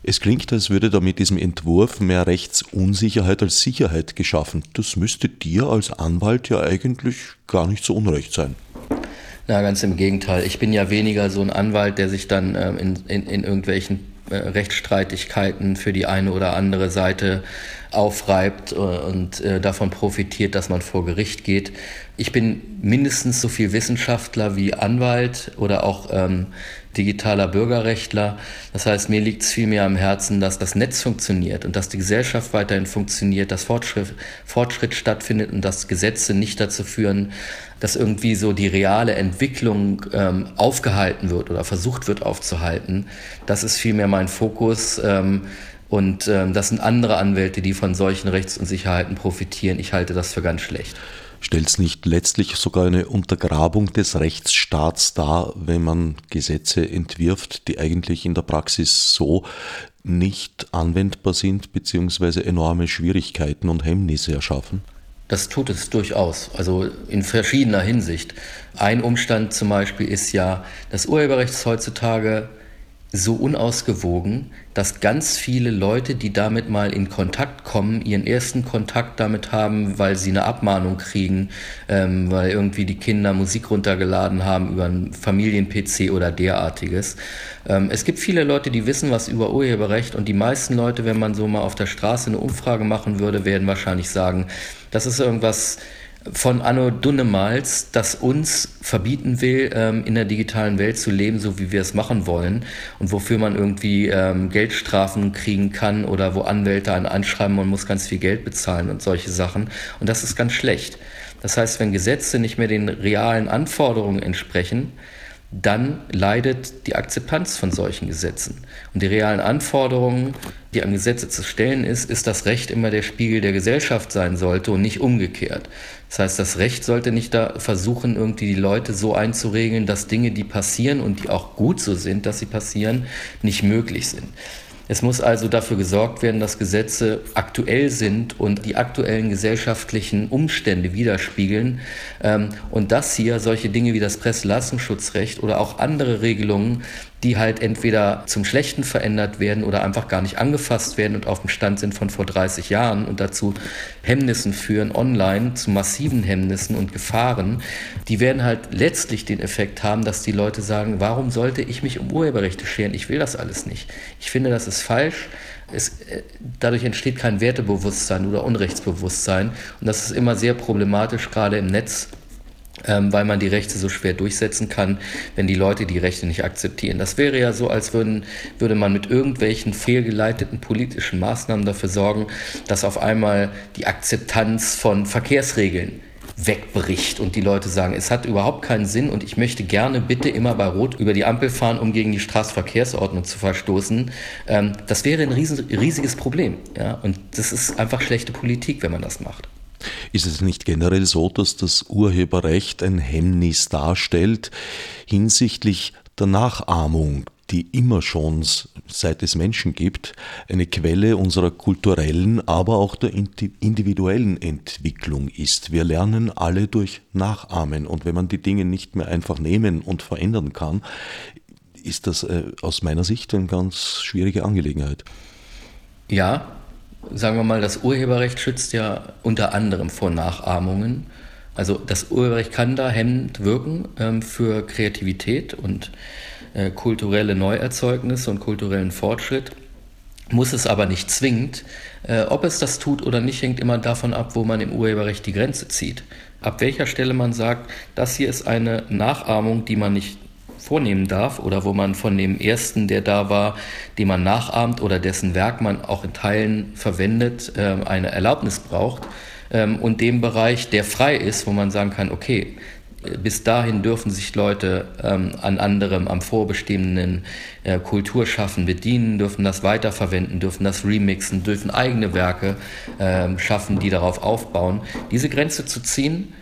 Es klingt, als würde da mit diesem Entwurf mehr Rechtsunsicherheit als Sicherheit geschaffen. Das müsste dir als Anwalt ja eigentlich gar nicht so unrecht sein. Na, ganz im Gegenteil. Ich bin ja weniger so ein Anwalt, der sich dann ähm, in, in, in irgendwelchen äh, Rechtsstreitigkeiten für die eine oder andere Seite aufreibt äh, und äh, davon profitiert, dass man vor Gericht geht. Ich bin mindestens so viel Wissenschaftler wie Anwalt oder auch ähm, digitaler Bürgerrechtler. Das heißt, mir liegt es vielmehr am Herzen, dass das Netz funktioniert und dass die Gesellschaft weiterhin funktioniert, dass Fortschritt, Fortschritt stattfindet und dass Gesetze nicht dazu führen, dass irgendwie so die reale Entwicklung ähm, aufgehalten wird oder versucht wird aufzuhalten. Das ist vielmehr mein Fokus. Ähm, und ähm, das sind andere Anwälte, die von solchen Rechtsunsicherheiten profitieren. Ich halte das für ganz schlecht. Stellt es nicht letztlich sogar eine Untergrabung des Rechtsstaats dar, wenn man Gesetze entwirft, die eigentlich in der Praxis so nicht anwendbar sind, beziehungsweise enorme Schwierigkeiten und Hemmnisse erschaffen? Das tut es durchaus, also in verschiedener Hinsicht. Ein Umstand zum Beispiel ist ja, das Urheberrecht ist heutzutage so unausgewogen, dass ganz viele Leute, die damit mal in Kontakt kommen, ihren ersten Kontakt damit haben, weil sie eine Abmahnung kriegen, ähm, weil irgendwie die Kinder Musik runtergeladen haben über einen Familien-PC oder derartiges. Ähm, es gibt viele Leute, die wissen was über Urheberrecht und die meisten Leute, wenn man so mal auf der Straße eine Umfrage machen würde, werden wahrscheinlich sagen, das ist irgendwas, von Anno Dunnemals, das uns verbieten will, ähm, in der digitalen Welt zu leben, so wie wir es machen wollen und wofür man irgendwie ähm, Geldstrafen kriegen kann oder wo Anwälte einen anschreiben, man muss ganz viel Geld bezahlen und solche Sachen. Und das ist ganz schlecht. Das heißt, wenn Gesetze nicht mehr den realen Anforderungen entsprechen, dann leidet die Akzeptanz von solchen Gesetzen. Und die realen Anforderungen, die an Gesetze zu stellen ist, ist das Recht immer der Spiegel der Gesellschaft sein sollte und nicht umgekehrt. Das heißt, das Recht sollte nicht da versuchen, irgendwie die Leute so einzuregeln, dass Dinge, die passieren und die auch gut so sind, dass sie passieren, nicht möglich sind. Es muss also dafür gesorgt werden, dass Gesetze aktuell sind und die aktuellen gesellschaftlichen Umstände widerspiegeln. Ähm, und dass hier solche Dinge wie das Presseleistungsschutzrecht oder auch andere Regelungen die halt entweder zum Schlechten verändert werden oder einfach gar nicht angefasst werden und auf dem Stand sind von vor 30 Jahren und dazu Hemmnissen führen online, zu massiven Hemmnissen und Gefahren, die werden halt letztlich den Effekt haben, dass die Leute sagen, warum sollte ich mich um Urheberrechte scheren? Ich will das alles nicht. Ich finde, das ist falsch. Es, äh, dadurch entsteht kein Wertebewusstsein oder Unrechtsbewusstsein. Und das ist immer sehr problematisch, gerade im Netz, ähm, weil man die Rechte so schwer durchsetzen kann, wenn die Leute die Rechte nicht akzeptieren. Das wäre ja so, als würden, würde man mit irgendwelchen fehlgeleiteten politischen Maßnahmen dafür sorgen, dass auf einmal die Akzeptanz von Verkehrsregeln wegbricht und die Leute sagen, es hat überhaupt keinen Sinn und ich möchte gerne bitte immer bei Rot über die Ampel fahren, um gegen die Straßenverkehrsordnung zu verstoßen. Ähm, das wäre ein riesiges Problem. Ja? Und das ist einfach schlechte Politik, wenn man das macht. Ist es nicht generell so, dass das Urheberrecht ein Hemmnis darstellt hinsichtlich der Nachahmung, die immer schon seit es Menschen gibt, eine Quelle unserer kulturellen, aber auch der individuellen Entwicklung ist. Wir lernen alle durch Nachahmen und wenn man die Dinge nicht mehr einfach nehmen und verändern kann, ist das äh, aus meiner Sicht eine ganz schwierige Angelegenheit. Ja, sagen wir mal, das Urheberrecht schützt ja unter anderem vor Nachahmungen. Also das Urheberrecht kann da hemmend wirken ähm, für Kreativität und äh, kulturelle Neuerzeugnisse und kulturellen Fortschritt, muss es aber nicht zwingend. Äh, ob es das tut oder nicht, hängt immer davon ab, wo man im Urheberrecht die Grenze zieht. Ab welcher Stelle man sagt, das hier ist eine Nachahmung, die man nicht vornehmen darf oder wo man von dem ersten, der da war, den man nachahmt oder dessen Werk man auch in Teilen verwendet, ähm, eine Erlaubnis braucht. Ähm, und dem Bereich, der frei ist, wo man sagen kann, okay, bis dahin dürfen sich Leute ähm, an anderem, am vorbestehenden äh, Kulturschaffen bedienen, dürfen das weiterverwenden, dürfen das remixen, dürfen eigene Werke äh, schaffen, die darauf aufbauen. Diese Grenze zu ziehen,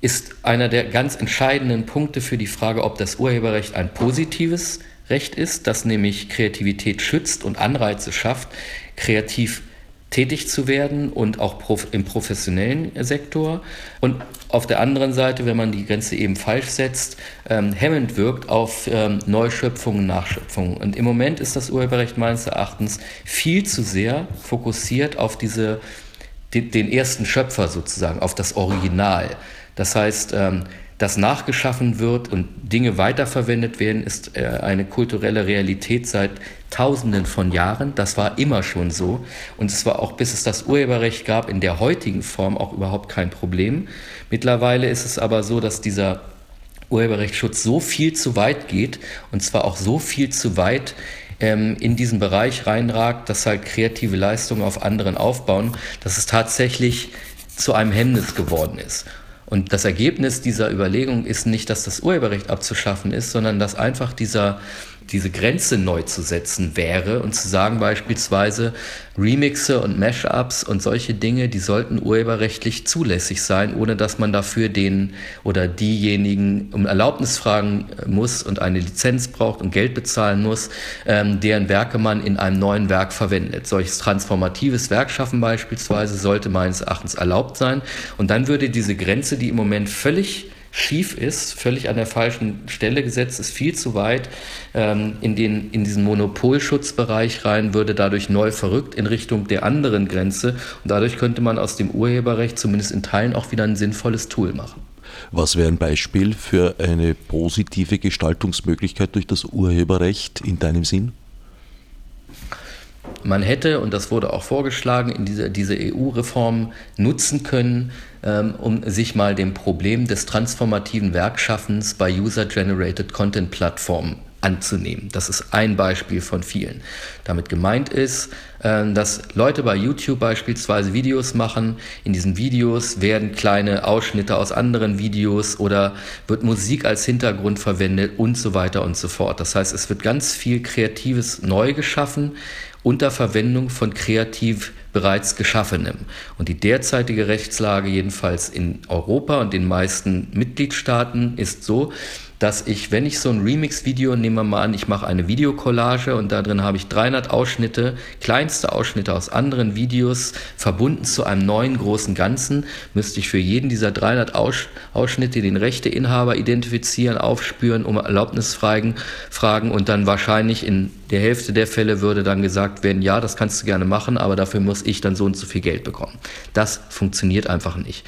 ist einer der ganz entscheidenden Punkte für die Frage, ob das Urheberrecht ein positives Recht ist, das nämlich Kreativität schützt und Anreize schafft, kreativ tätig zu werden und auch im professionellen Sektor. Und auf der anderen Seite, wenn man die Grenze eben falsch setzt, ähm, hemmend wirkt auf ähm, Neuschöpfungen, Nachschöpfungen. Und im Moment ist das Urheberrecht meines Erachtens viel zu sehr fokussiert auf diese, den, den ersten Schöpfer sozusagen, auf das Original. Das heißt, ähm, dass nachgeschaffen wird und Dinge weiterverwendet werden, ist äh, eine kulturelle Realität seit Tausenden von Jahren. Das war immer schon so. Und es war auch, bis es das Urheberrecht gab, in der heutigen Form auch überhaupt kein Problem. Mittlerweile ist es aber so, dass dieser Urheberrechtsschutz so viel zu weit geht und zwar auch so viel zu weit ähm, in diesen Bereich reinragt, dass halt kreative Leistungen auf anderen aufbauen, dass es tatsächlich zu einem Hemmnis geworden ist. Und das Ergebnis dieser Überlegung ist nicht, dass das Urheberrecht abzuschaffen ist, sondern dass einfach dieser, diese Grenze neu zu setzen wäre und zu sagen beispielsweise Remixe und Mashups und solche Dinge, die sollten urheberrechtlich zulässig sein, ohne dass man dafür den oder diejenigen um Erlaubnis fragen muss und eine Lizenz braucht und Geld bezahlen muss, ähm, deren Werke man in einem neuen Werk verwendet. Solches transformatives Werk schaffen beispielsweise sollte meines Erachtens erlaubt sein und dann würde diese Grenze, die im Moment völlig schief ist, völlig an der falschen Stelle gesetzt ist, viel zu weit ähm, in, den, in diesen Monopolschutzbereich rein, würde dadurch neu verrückt in Richtung der anderen Grenze und dadurch könnte man aus dem Urheberrecht zumindest in Teilen auch wieder ein sinnvolles Tool machen. Was wäre ein Beispiel für eine positive Gestaltungsmöglichkeit durch das Urheberrecht in deinem Sinn? Man hätte, und das wurde auch vorgeschlagen, in diese, diese EU-Reform nutzen können, ähm, um sich mal dem Problem des transformativen Werkschaffens bei User-Generated Content-Plattformen anzunehmen. Das ist ein Beispiel von vielen. Damit gemeint ist, äh, dass Leute bei YouTube beispielsweise Videos machen. In diesen Videos werden kleine Ausschnitte aus anderen Videos oder wird Musik als Hintergrund verwendet und so weiter und so fort. Das heißt, es wird ganz viel Kreatives neu geschaffen unter Verwendung von kreativ bereits Geschaffenem. Und die derzeitige Rechtslage jedenfalls in Europa und den meisten Mitgliedstaaten ist so, dass ich, wenn ich so ein Remix-Video, nehmen wir mal an, ich mache eine Videokollage und da drin habe ich 300 Ausschnitte, kleinste Ausschnitte aus anderen Videos, verbunden zu einem neuen großen Ganzen, müsste ich für jeden dieser 300 Ausschnitte den Rechteinhaber identifizieren, aufspüren, um Erlaubnisfragen fragen und dann wahrscheinlich in der Hälfte der Fälle würde dann gesagt werden, ja, das kannst du gerne machen, aber dafür muss ich dann so und so viel Geld bekommen. Das funktioniert einfach nicht.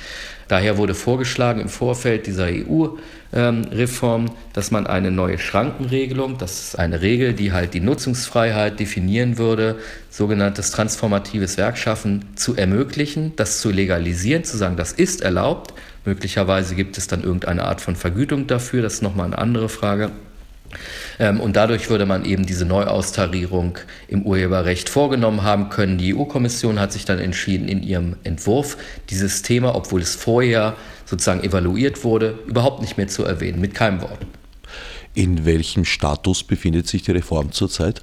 Daher wurde vorgeschlagen im Vorfeld dieser EU-Reform, dass man eine neue Schrankenregelung, das ist eine Regel, die halt die Nutzungsfreiheit definieren würde, sogenanntes transformatives Werkschaffen zu ermöglichen, das zu legalisieren, zu sagen, das ist erlaubt. Möglicherweise gibt es dann irgendeine Art von Vergütung dafür, das ist nochmal eine andere Frage. Ähm, und dadurch würde man eben diese Neuaustarierung im Urheberrecht vorgenommen haben können. Die EU-Kommission hat sich dann entschieden, in ihrem Entwurf dieses Thema, obwohl es vorher sozusagen evaluiert wurde, überhaupt nicht mehr zu erwähnen, mit keinem Wort. In welchem Status befindet sich die Reform zurzeit?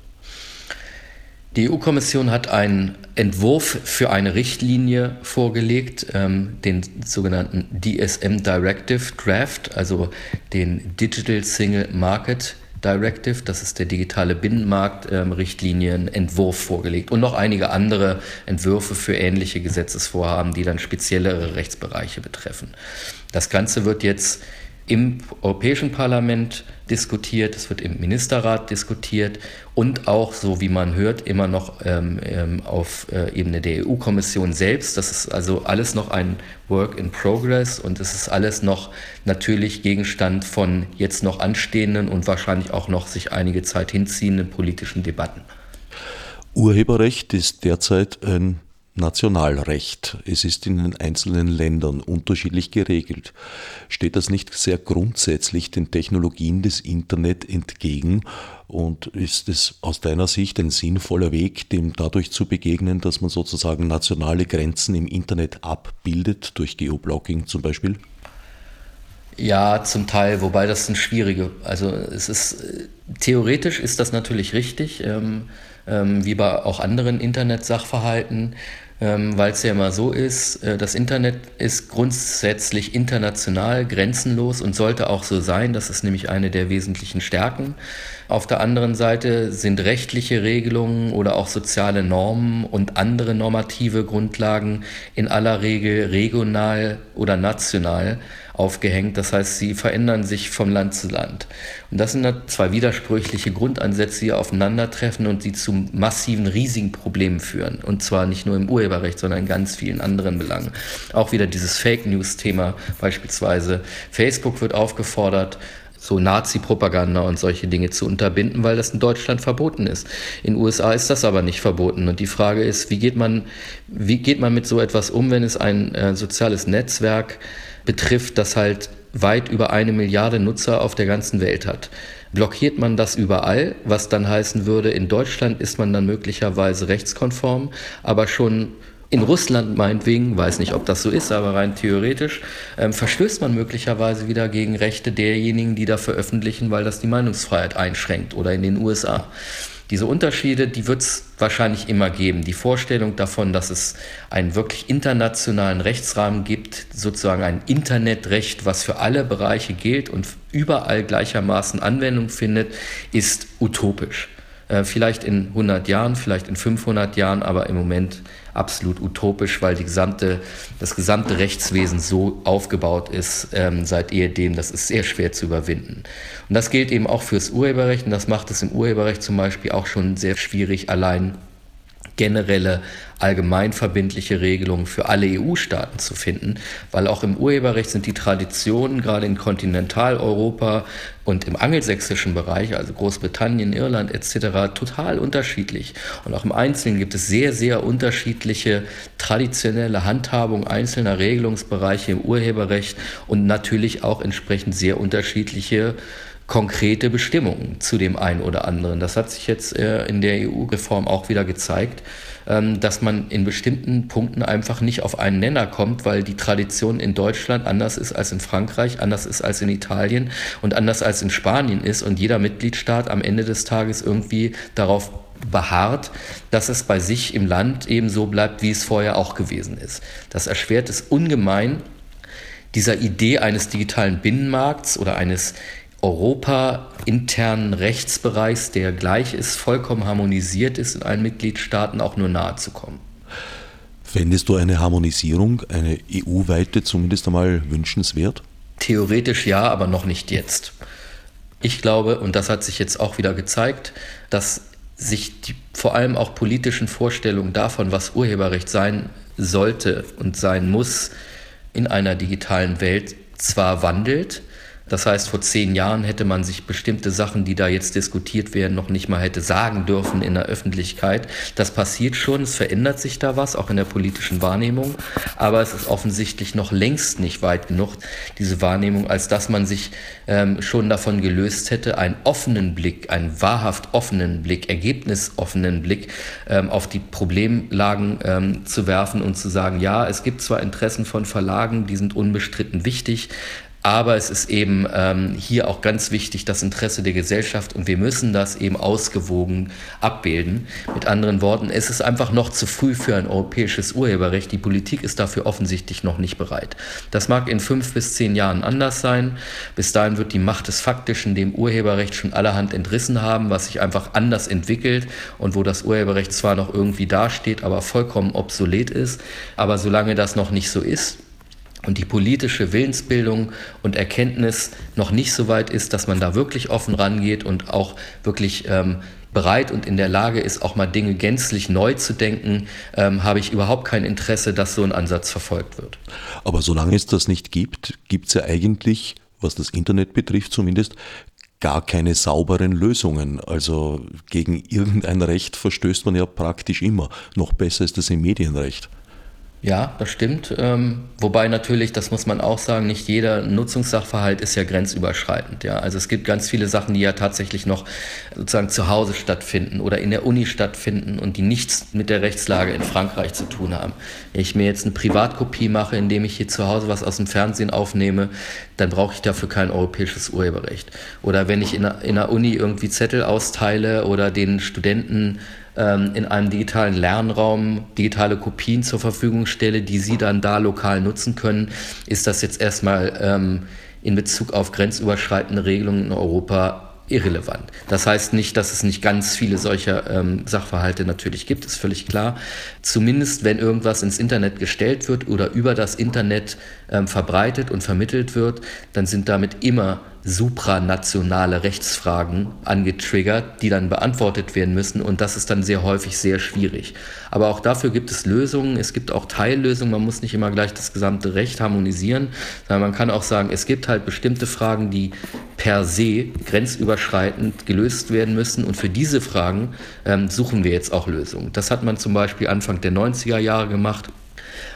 Die EU-Kommission hat einen Entwurf für eine Richtlinie vorgelegt, ähm, den sogenannten DSM Directive Draft, also den Digital Single Market Directive, das ist der digitale Binnenmarkt-Richtlinienentwurf ähm, vorgelegt und noch einige andere Entwürfe für ähnliche Gesetzesvorhaben, die dann speziellere Rechtsbereiche betreffen. Das Ganze wird jetzt im Europäischen Parlament diskutiert, es wird im Ministerrat diskutiert und auch, so wie man hört, immer noch ähm, ähm auf äh, Ebene der EU-Kommission selbst. Das ist also alles noch ein Work in Progress und es ist alles noch natürlich Gegenstand von jetzt noch anstehenden und wahrscheinlich auch noch sich einige Zeit hinziehenden politischen Debatten. Urheberrecht ist derzeit ein Nationalrecht. Es ist in den einzelnen Ländern unterschiedlich geregelt. Steht das nicht sehr grundsätzlich den Technologien des Internet entgegen? Und ist es aus deiner Sicht ein sinnvoller Weg, dem dadurch zu begegnen, dass man sozusagen nationale Grenzen im Internet abbildet, durch Geoblocking zum Beispiel? Ja, zum Teil, wobei das sind schwierige. Also es ist theoretisch ist das natürlich richtig, ähm, ähm, wie bei auch anderen Internet-Sachverhalten ähm, weil es ja immer so ist, äh, das Internet ist grundsätzlich international, grenzenlos und sollte auch so sein. Das ist nämlich eine der wesentlichen Stärken. Auf der anderen Seite sind rechtliche Regelungen oder auch soziale Normen und andere normative Grundlagen in aller Regel regional oder national aufgehängt. Das heißt, sie verändern sich von Land zu Land. Und das sind zwei widersprüchliche Grundansätze, die aufeinandertreffen und die zu massiven, riesigen Problemen führen. Und zwar nicht nur im Urheberrecht, sondern in ganz vielen anderen Belangen. Auch wieder dieses Fake News-Thema beispielsweise. Facebook wird aufgefordert, so Nazi-Propaganda und solche Dinge zu unterbinden, weil das in Deutschland verboten ist. In den USA ist das aber nicht verboten. Und die Frage ist, wie geht man, wie geht man mit so etwas um, wenn es ein äh, soziales Netzwerk betrifft, das halt weit über eine Milliarde Nutzer auf der ganzen Welt hat. Blockiert man das überall, was dann heißen würde, in Deutschland ist man dann möglicherweise rechtskonform, aber schon in Russland meinetwegen, weiß nicht, ob das so ist, aber rein theoretisch, ähm, verstößt man möglicherweise wieder gegen Rechte derjenigen, die da veröffentlichen, weil das die Meinungsfreiheit einschränkt oder in den USA. Diese Unterschiede, die wird es wahrscheinlich immer geben. Die Vorstellung davon, dass es einen wirklich internationalen Rechtsrahmen gibt, sozusagen ein Internetrecht, was für alle Bereiche gilt und überall gleichermaßen Anwendung findet, ist utopisch. Äh, vielleicht in 100 Jahren, vielleicht in 500 Jahren, aber im Moment absolut utopisch, weil die gesamte, das gesamte Rechtswesen so aufgebaut ist ähm, seit ehedem, das ist sehr schwer zu überwinden. Und das gilt eben auch fürs Urheberrecht und das macht es im Urheberrecht zum Beispiel auch schon sehr schwierig, allein generelle allgemeinverbindliche Regelungen für alle EU-Staaten zu finden, weil auch im Urheberrecht sind die Traditionen gerade in Kontinentaleuropa und im angelsächsischen Bereich, also Großbritannien, Irland etc., total unterschiedlich. Und auch im Einzelnen gibt es sehr, sehr unterschiedliche traditionelle Handhabung einzelner Regelungsbereiche im Urheberrecht und natürlich auch entsprechend sehr unterschiedliche konkrete Bestimmungen zu dem einen oder anderen. Das hat sich jetzt äh, in der EU-Reform auch wieder gezeigt, ähm, dass man in bestimmten Punkten einfach nicht auf einen Nenner kommt, weil die Tradition in Deutschland anders ist als in Frankreich, anders ist als in Italien und anders als in Spanien ist und jeder Mitgliedstaat am Ende des Tages irgendwie darauf beharrt, dass es bei sich im Land eben so bleibt, wie es vorher auch gewesen ist. Das erschwert es ungemein, dieser Idee eines digitalen Binnenmarkts oder eines Europa-internen Rechtsbereichs, der gleich ist, vollkommen harmonisiert ist in allen Mitgliedstaaten, auch nur nahe zu kommen. Fändest du eine Harmonisierung, eine EU-weite zumindest einmal wünschenswert? Theoretisch ja, aber noch nicht jetzt. Ich glaube, und das hat sich jetzt auch wieder gezeigt, dass sich die vor allem auch politischen Vorstellungen davon, was Urheberrecht sein sollte und sein muss in einer digitalen Welt, zwar wandelt, das heißt, vor zehn Jahren hätte man sich bestimmte Sachen, die da jetzt diskutiert werden, noch nicht mal hätte sagen dürfen in der Öffentlichkeit. Das passiert schon, es verändert sich da was, auch in der politischen Wahrnehmung. Aber es ist offensichtlich noch längst nicht weit genug, diese Wahrnehmung, als dass man sich ähm, schon davon gelöst hätte, einen offenen Blick, einen wahrhaft offenen Blick, ergebnisoffenen Blick ähm, auf die Problemlagen ähm, zu werfen und zu sagen, ja, es gibt zwar Interessen von Verlagen, die sind unbestritten wichtig, aber es ist eben ähm, hier auch ganz wichtig das Interesse der Gesellschaft und wir müssen das eben ausgewogen abbilden. Mit anderen Worten, es ist einfach noch zu früh für ein europäisches Urheberrecht. Die Politik ist dafür offensichtlich noch nicht bereit. Das mag in fünf bis zehn Jahren anders sein. Bis dahin wird die Macht des Faktischen dem Urheberrecht schon allerhand entrissen haben, was sich einfach anders entwickelt und wo das Urheberrecht zwar noch irgendwie dasteht, aber vollkommen obsolet ist. Aber solange das noch nicht so ist, und die politische Willensbildung und Erkenntnis noch nicht so weit ist, dass man da wirklich offen rangeht und auch wirklich ähm, bereit und in der Lage ist, auch mal Dinge gänzlich neu zu denken, ähm, habe ich überhaupt kein Interesse, dass so ein Ansatz verfolgt wird. Aber solange es das nicht gibt, gibt es ja eigentlich, was das Internet betrifft zumindest, gar keine sauberen Lösungen. Also gegen irgendein Recht verstößt man ja praktisch immer. Noch besser ist es im Medienrecht. Ja, das stimmt. Ähm, wobei natürlich, das muss man auch sagen, nicht jeder Nutzungssachverhalt ist ja grenzüberschreitend. Ja? Also es gibt ganz viele Sachen, die ja tatsächlich noch sozusagen zu Hause stattfinden oder in der Uni stattfinden und die nichts mit der Rechtslage in Frankreich zu tun haben. Wenn ich mir jetzt eine Privatkopie mache, indem ich hier zu Hause was aus dem Fernsehen aufnehme, dann brauche ich dafür kein europäisches Urheberrecht. Oder wenn ich in einer, in einer Uni irgendwie Zettel austeile oder den Studenten in einem digitalen Lernraum digitale Kopien zur Verfügung stelle, die Sie dann da lokal nutzen können, ist das jetzt erstmal ähm, in Bezug auf grenzüberschreitende Regelungen in Europa irrelevant. Das heißt nicht, dass es nicht ganz viele solcher ähm, Sachverhalte natürlich gibt, ist völlig klar. Zumindest wenn irgendwas ins Internet gestellt wird oder über das Internet ähm, verbreitet und vermittelt wird, dann sind damit immer supranationale Rechtsfragen angetriggert, die dann beantwortet werden müssen. Und das ist dann sehr häufig sehr schwierig. Aber auch dafür gibt es Lösungen, es gibt auch Teillösungen, man muss nicht immer gleich das gesamte Recht harmonisieren, sondern man kann auch sagen, es gibt halt bestimmte Fragen, die per se grenzüberschreitend gelöst werden müssen. Und für diese Fragen ähm, suchen wir jetzt auch Lösungen. Das hat man zum Beispiel Anfang der 90er Jahre gemacht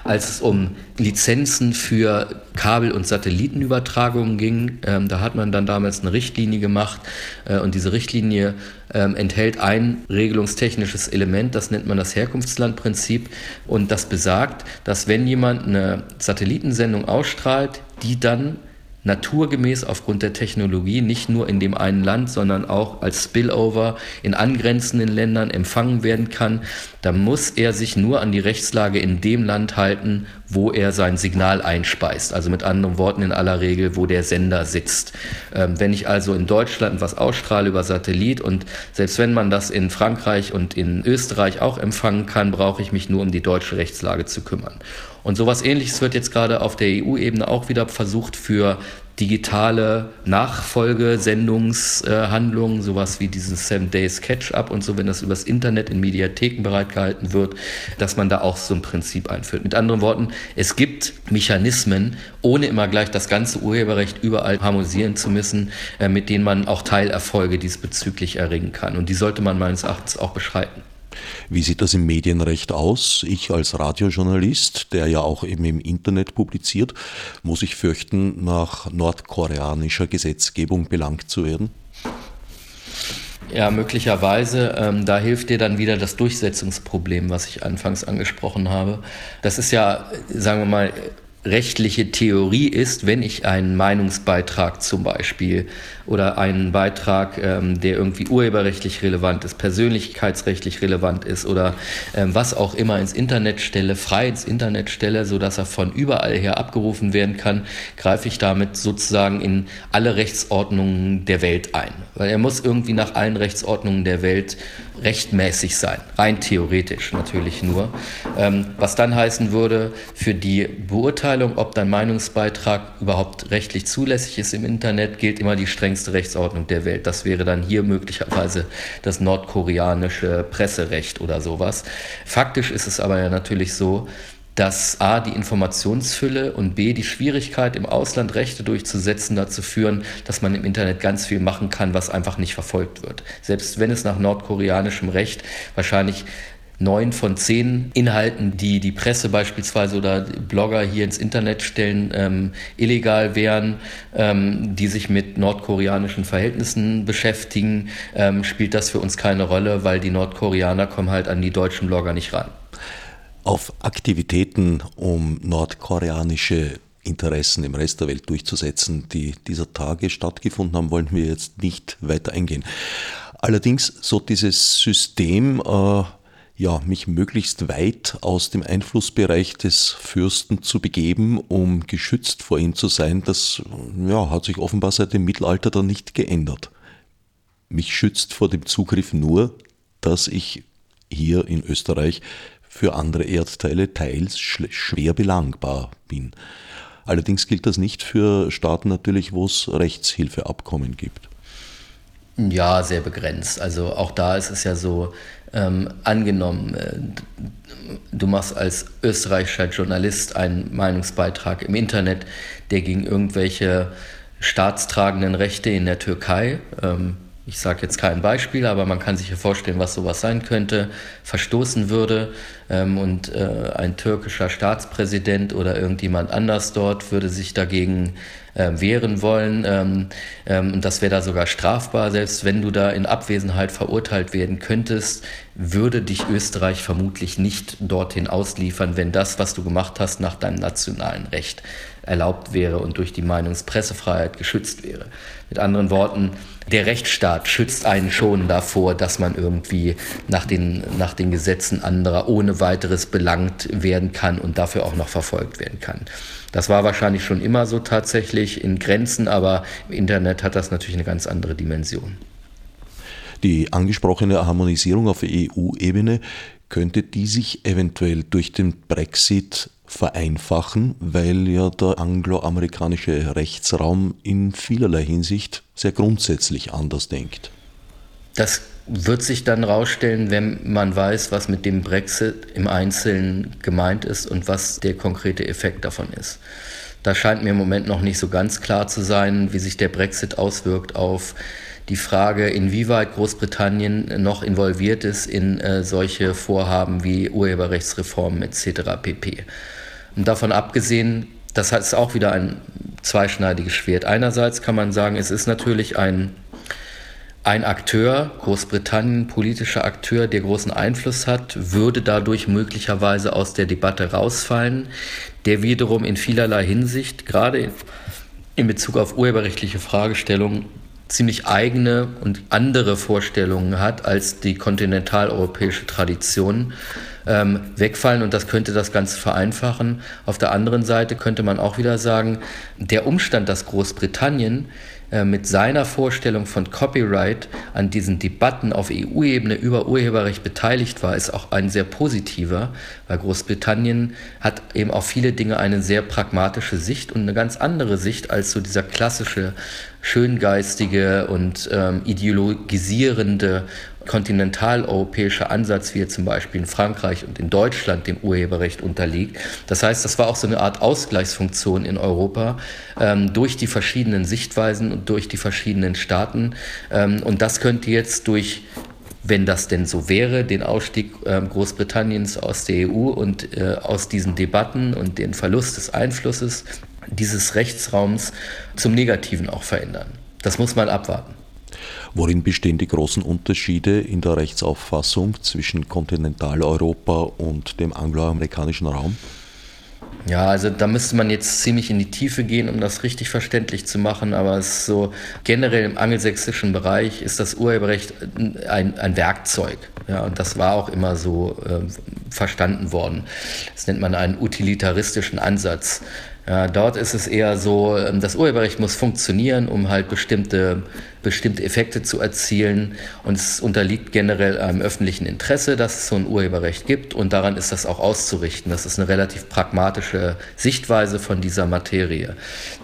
Als es um Lizenzen für Kabel- und Satellitenübertragungen ging, ähm, da hat man dann damals eine Richtlinie gemacht äh, und diese Richtlinie ähm, enthält ein regelungstechnisches Element, das nennt man das Herkunftslandprinzip. Und das besagt, dass wenn jemand eine Satellitensendung ausstrahlt, die dann naturgemäß aufgrund der Technologie nicht nur in dem einen Land, sondern auch als Spillover in angrenzenden Ländern empfangen werden kann, dann muss er sich nur an die Rechtslage in dem Land halten, wo er sein Signal einspeist. Also mit anderen Worten in aller Regel, wo der Sender sitzt. Ähm, wenn ich also in Deutschland was ausstrahle über Satellit und selbst wenn man das in Frankreich und in Österreich auch empfangen kann, brauche ich mich nur um die deutsche Rechtslage zu kümmern. Und sowas ähnliches wird jetzt gerade auf der EU-Ebene auch wieder versucht für digitale Nachfolgesendungshandlungen, äh, sowas wie dieses Seven Days Catch-up und so, wenn das übers Internet in Mediatheken bereitgehalten wird, dass man da auch so ein Prinzip einführt. Mit anderen Worten, es gibt Mechanismen, ohne immer gleich das ganze Urheberrecht überall harmonisieren zu müssen, äh, mit denen man auch Teilerfolge diesbezüglich erringen kann. Und die sollte man meines Erachtens auch beschreiten. Wie sieht das im Medienrecht aus? Ich als Radiojournalist, der ja auch eben im Internet publiziert, muss ich fürchten, nach nordkoreanischer Gesetzgebung belangt zu werden? Ja, möglicherweise. Ähm, da hilft dir dann wieder das Durchsetzungsproblem, was ich anfangs angesprochen habe. Das ist ja, sagen wir mal, rechtliche Theorie ist, wenn ich einen Meinungsbeitrag zum Beispiel oder einen Beitrag, ähm, der irgendwie urheberrechtlich relevant ist, persönlichkeitsrechtlich relevant ist oder ähm, was auch immer ins Internet stelle, frei ins Internet stelle, sodass er von überall her abgerufen werden kann, greife ich damit sozusagen in alle Rechtsordnungen der Welt ein. Weil er muss irgendwie nach allen Rechtsordnungen der Welt rechtmäßig sein, rein theoretisch natürlich nur. Ähm, was dann heißen würde, für die Beurteilung, ob dein Meinungsbeitrag überhaupt rechtlich zulässig ist im Internet, gilt immer die strengste Rechtsordnung der Welt. Das wäre dann hier möglicherweise das nordkoreanische Presserecht oder sowas. Faktisch ist es aber ja natürlich so, dass A, die Informationsfülle und B, die Schwierigkeit, im Ausland Rechte durchzusetzen, dazu führen, dass man im Internet ganz viel machen kann, was einfach nicht verfolgt wird. Selbst wenn es nach nordkoreanischem Recht wahrscheinlich neun von zehn Inhalten, die die Presse beispielsweise oder Blogger hier ins Internet stellen, ähm, illegal wären, ähm, die sich mit nordkoreanischen Verhältnissen beschäftigen, ähm, spielt das für uns keine Rolle, weil die Nordkoreaner kommen halt an die deutschen Blogger nicht ran. Auf Aktivitäten, um nordkoreanische Interessen im Rest der Welt durchzusetzen, die dieser Tage stattgefunden haben, wollen wir jetzt nicht weiter eingehen. Allerdings so dieses System, äh, ja, mich möglichst weit aus dem Einflussbereich des Fürsten zu begeben, um geschützt vor ihm zu sein, das ja, hat sich offenbar seit dem Mittelalter dann nicht geändert. Mich schützt vor dem Zugriff nur, dass ich hier in Österreich für andere Erdteile teils schwer belangbar bin. Allerdings gilt das nicht für Staaten natürlich, wo es Rechtshilfeabkommen gibt. Ja, sehr begrenzt. Also auch da ist es ja so, ähm, angenommen, äh, du machst als österreichischer Journalist einen Meinungsbeitrag im Internet, der gegen irgendwelche staatstragenden Rechte in der Türkei ähm, ich sage jetzt kein Beispiel, aber man kann sich ja vorstellen, was sowas sein könnte, verstoßen würde ähm, und äh, ein türkischer Staatspräsident oder irgendjemand anders dort würde sich dagegen äh, wehren wollen. Ähm, ähm, das wäre da sogar strafbar. Selbst wenn du da in Abwesenheit verurteilt werden könntest, würde dich Österreich vermutlich nicht dorthin ausliefern, wenn das, was du gemacht hast, nach deinem nationalen Recht erlaubt wäre und durch die Meinungspressefreiheit geschützt wäre. Mit anderen Worten, der Rechtsstaat schützt einen schon davor, dass man irgendwie nach den, nach den Gesetzen anderer ohne weiteres belangt werden kann und dafür auch noch verfolgt werden kann. Das war wahrscheinlich schon immer so tatsächlich in Grenzen, aber im Internet hat das natürlich eine ganz andere Dimension. Die angesprochene Harmonisierung auf EU-Ebene könnte die sich eventuell durch den Brexit vereinfachen, weil ja der angloamerikanische Rechtsraum in vielerlei Hinsicht sehr grundsätzlich anders denkt. Das wird sich dann rausstellen, wenn man weiß, was mit dem Brexit im Einzelnen gemeint ist und was der konkrete Effekt davon ist. Da scheint mir im Moment noch nicht so ganz klar zu sein, wie sich der Brexit auswirkt auf die Frage, inwieweit Großbritannien noch involviert ist in äh, solche Vorhaben wie Urheberrechtsreformen etc. pp. Und davon abgesehen, das ist auch wieder ein zweischneidiges Schwert. Einerseits kann man sagen, es ist natürlich ein ein Akteur, Großbritannien, politischer Akteur, der großen Einfluss hat, würde dadurch möglicherweise aus der Debatte rausfallen, der wiederum in vielerlei Hinsicht, gerade in Bezug auf urheberrechtliche Fragestellungen, ziemlich eigene und andere Vorstellungen hat als die kontinentaleuropäische Tradition, ähm, wegfallen und das könnte das Ganze vereinfachen. Auf der anderen Seite könnte man auch wieder sagen, der Umstand, dass Großbritannien äh, mit seiner Vorstellung von Copyright an diesen Debatten auf EU-Ebene über Urheberrecht beteiligt war, ist auch ein sehr positiver, weil Großbritannien hat eben auf viele Dinge eine sehr pragmatische Sicht und eine ganz andere Sicht als so dieser klassische schöngeistige und ähm, ideologisierende kontinentaleuropäische Ansatz, wie er zum Beispiel in Frankreich und in Deutschland dem Urheberrecht unterliegt. Das heißt, das war auch so eine Art Ausgleichsfunktion in Europa ähm, durch die verschiedenen Sichtweisen und durch die verschiedenen Staaten. Ähm, und das könnte jetzt durch wenn das denn so wäre, den Ausstieg äh, Großbritanniens aus der EU und äh, aus diesen Debatten und den Verlust des Einflusses dieses Rechtsraums zum Negativen auch verändern. Das muss man abwarten. Worin bestehen die großen Unterschiede in der Rechtsauffassung zwischen Kontinentaleuropa und dem angloamerikanischen Raum? Ja, also da müsste man jetzt ziemlich in die Tiefe gehen, um das richtig verständlich zu machen, aber es ist so generell im angelsächsischen Bereich ist das Urheberrecht ein, ein Werkzeug. Ja, und das war auch immer so äh, verstanden worden. Das nennt man einen utilitaristischen Ansatz. Ja, dort ist es eher so, ähm, das Urheberrecht muss funktionieren, um halt bestimmte, bestimmte Effekte zu erzielen. Und es unterliegt generell einem öffentlichen Interesse, dass es so ein Urheberrecht gibt. Und daran ist das auch auszurichten. Das ist eine relativ pragmatische Sichtweise von dieser Materie.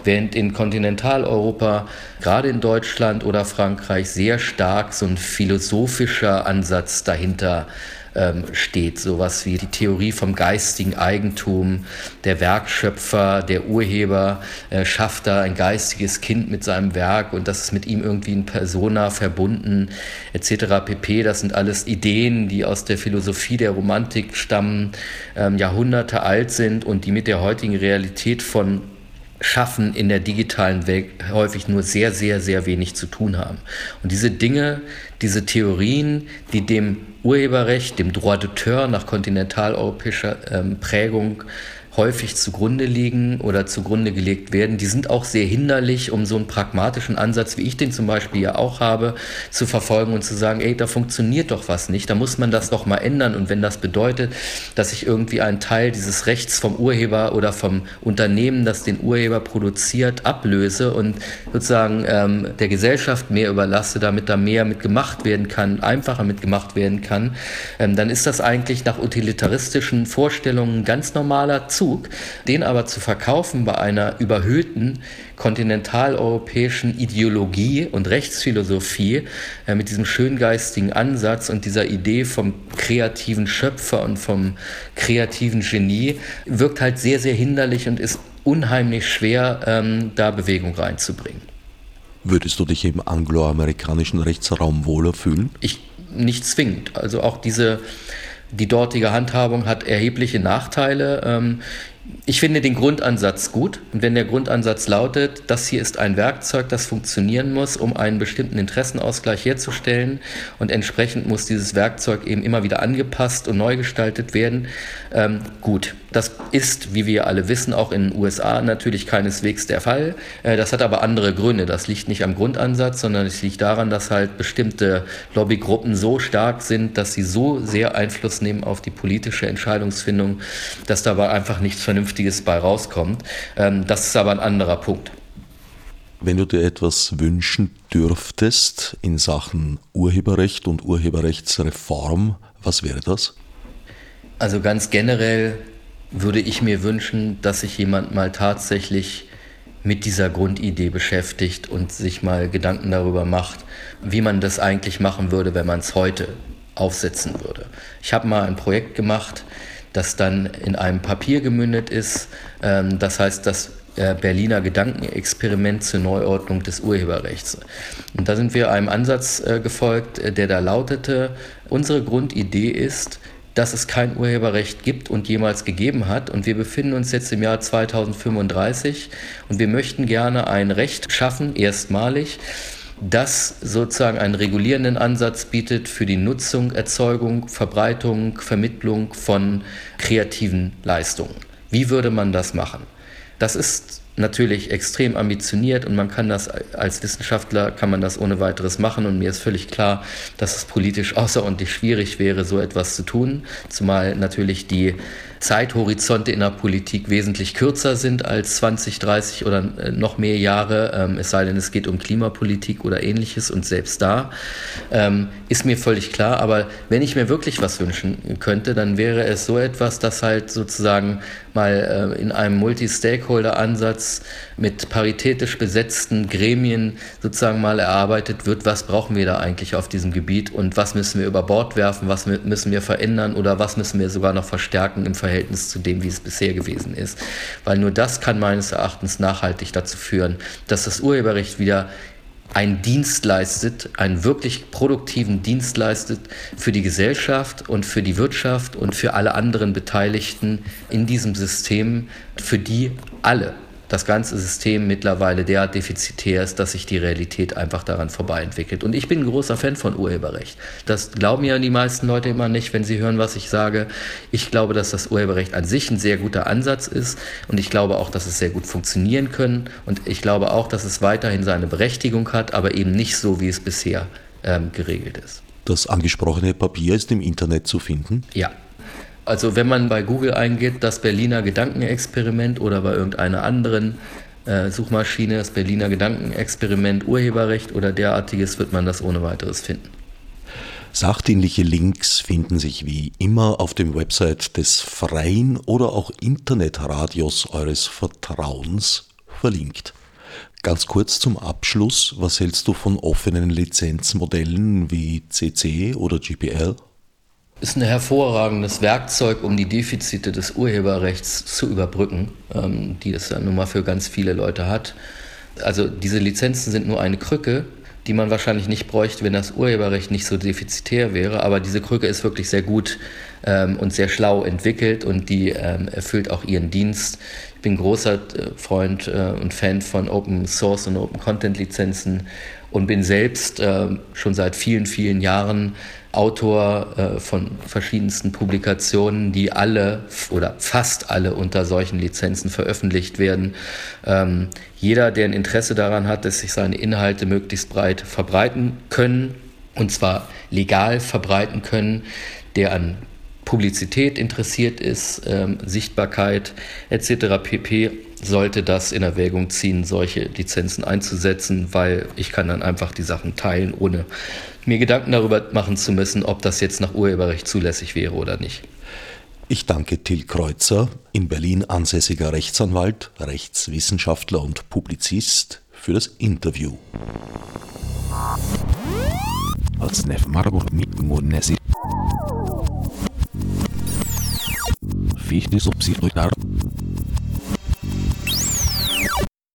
Während in Kontinentaleuropa, gerade in Deutschland oder Frankreich, sehr stark so ein philosophischer Ansatz dahinter ähm, steht. Sowas wie die Theorie vom geistigen Eigentum. Der Werkschöpfer, der Urheber äh, schafft da ein geistiges Kind mit seinem Werk und das ist mit ihm irgendwie in Persona verbunden, etc. pp. Das sind alles Ideen, die aus der Philosophie der Romantik stammen, ähm, Jahrhunderte alt sind und die mit der heutigen Realität von Schaffen in der digitalen Welt häufig nur sehr, sehr, sehr wenig zu tun haben. Und diese Dinge, diese Theorien, die dem Urheberrecht, dem Droit d'auteur nach kontinentaleuropäischer ähm, Prägung häufig zugrunde liegen oder zugrunde gelegt werden, die sind auch sehr hinderlich, um so einen pragmatischen Ansatz, wie ich den zum Beispiel ja auch habe, zu verfolgen und zu sagen, ey, da funktioniert doch was nicht, da muss man das doch mal ändern. Und wenn das bedeutet, dass ich irgendwie einen Teil dieses Rechts vom Urheber oder vom Unternehmen, das den Urheber produziert, ablöse und sozusagen ähm, der Gesellschaft mehr überlasse, damit da mehr mitgemacht werden kann, einfacher mitgemacht werden kann, ähm, dann ist das eigentlich nach utilitaristischen Vorstellungen ganz normaler Zug, den aber zu verkaufen bei einer überhöhten kontinentaleuropäischen Ideologie und Rechtsphilosophie äh, mit diesem schöngeistigen Ansatz und dieser Idee vom kreativen Schöpfer und vom kreativen Genie, wirkt halt sehr, sehr hinderlich und ist unheimlich schwer, ähm, da Bewegung reinzubringen. Würdest du dich im angloamerikanischen Rechtsraum wohler fühlen? Ich nicht zwingend. Also auch diese die dortige Handhabung hat erhebliche Nachteile. Ähm, ich finde den Grundansatz gut. Und wenn der Grundansatz lautet, das hier ist ein Werkzeug, das funktionieren muss, um einen bestimmten Interessenausgleich herzustellen und entsprechend muss dieses Werkzeug eben immer wieder angepasst und neu gestaltet werden, ähm, gut. Das ist, wie wir alle wissen, auch in den USA natürlich keineswegs der Fall. Äh, das hat aber andere Gründe. Das liegt nicht am Grundansatz, sondern es liegt daran, dass halt bestimmte Lobbygruppen so stark sind, dass sie so sehr Einfluss nehmen auf die politische Entscheidungsfindung, dass dabei einfach nichts Vernünftiges bei rauskommt. Ähm, das ist aber ein anderer Punkt. Wenn du dir etwas wünschen dürftest in Sachen Urheberrecht und Urheberrechtsreform, was wäre das? Also ganz generell würde ich mir wünschen, dass sich jemand mal tatsächlich mit dieser Grundidee beschäftigt und sich mal Gedanken darüber macht, wie man das eigentlich machen würde, wenn man es heute aufsetzen würde. Ich habe mal ein Projekt gemacht, das dann in einem Papier gemündet ist. Ähm, das heißt, das äh, Berliner Gedankenexperiment zur Neuordnung des Urheberrechts. Und da sind wir einem Ansatz äh, gefolgt, äh, der da lautete, unsere Grundidee ist, dass es kein Urheberrecht gibt und jemals gegeben hat. Und wir befinden uns jetzt im Jahr 2035 und wir möchten gerne ein Recht schaffen, erstmalig, das sozusagen einen regulierenden Ansatz bietet für die Nutzung, Erzeugung, Verbreitung, Vermittlung von kreativen Leistungen. Wie würde man das machen? Das ist natürlich extrem ambitioniert und man kann das als Wissenschaftler kann man das ohne weiteres machen. Und mir ist völlig klar, dass es politisch außerordentlich schwierig wäre, so etwas zu tun, zumal natürlich die Zeithorizonte in der Politik wesentlich kürzer sind als 20, 30 oder äh, noch mehr Jahre, ähm, es sei denn, es geht um Klimapolitik oder ähnliches und selbst da ähm, ist mir völlig klar. Aber wenn ich mir wirklich was wünschen könnte, dann wäre es so etwas, das halt sozusagen mal äh, in einem Multi-Stakeholder-Ansatz mit paritätisch besetzten Gremien sozusagen mal erarbeitet wird, was brauchen wir da eigentlich auf diesem Gebiet und was müssen wir über Bord werfen, was müssen wir verändern oder was müssen wir sogar noch verstärken im Verhältnis Verhältnis zu dem, wie es bisher gewesen ist. Weil nur das kann meines Erachtens nachhaltig dazu führen, dass das Urheberrecht wieder einen Dienst leistet, einen wirklich produktiven Dienst leistet für die Gesellschaft und für die Wirtschaft und für alle anderen Beteiligten in diesem System, für die alle das ganze System mittlerweile derart defizitär ist, dass sich die Realität einfach daran vorbei entwickelt. Und ich bin ein großer Fan von Urheberrecht. Das glauben ja die meisten Leute immer nicht, wenn sie hören, was ich sage. Ich glaube, dass das Urheberrecht an sich ein sehr guter Ansatz ist und ich glaube auch, dass es sehr gut funktionieren können und ich glaube auch, dass es weiterhin seine Berechtigung hat, aber eben nicht so, wie es bisher ähm, geregelt ist. Das angesprochene Papier ist im Internet zu finden? Ja, also wenn man bei Google eingeht, das Berliner Gedankenexperiment oder bei irgendeiner anderen äh, Suchmaschine, das Berliner Gedankenexperiment Urheberrecht oder derartiges, wird man das ohne weiteres finden. Sachdienliche Links finden sich wie immer auf dem Website des freien oder auch Internetradios eures Vertrauens verlinkt. Ganz kurz zum Abschluss, was hältst du von offenen Lizenzmodellen wie CC oder GPL? Ist ein hervorragendes Werkzeug, um die Defizite des Urheberrechts zu überbrücken, ähm, die es ja nun mal für ganz viele Leute hat. Also diese Lizenzen sind nur eine Krücke, die man wahrscheinlich nicht bräuchte, wenn das Urheberrecht nicht so defizitär wäre. Aber diese Krücke ist wirklich sehr gut ähm, und sehr schlau entwickelt und die ähm, erfüllt auch ihren Dienst. Ich bin großer äh, Freund äh, und Fan von Open Source und Open Content Lizenzen und bin selbst äh, schon seit vielen, vielen Jahren Autor äh, von verschiedensten Publikationen, die alle oder fast alle unter solchen Lizenzen veröffentlicht werden. Ähm, jeder, der ein Interesse daran hat, dass sich seine Inhalte möglichst breit verbreiten können, und zwar legal verbreiten können, der an Publizität interessiert ist, ähm, Sichtbarkeit etc. pp sollte das in Erwägung ziehen, solche Lizenzen einzusetzen, weil ich kann dann einfach die Sachen teilen, ohne mir Gedanken darüber machen zu müssen, ob das jetzt nach Urheberrecht zulässig wäre oder nicht. Ich danke Till Kreuzer, in Berlin ansässiger Rechtsanwalt, Rechtswissenschaftler und Publizist, für das Interview. Als Nef Marburg mit fiz de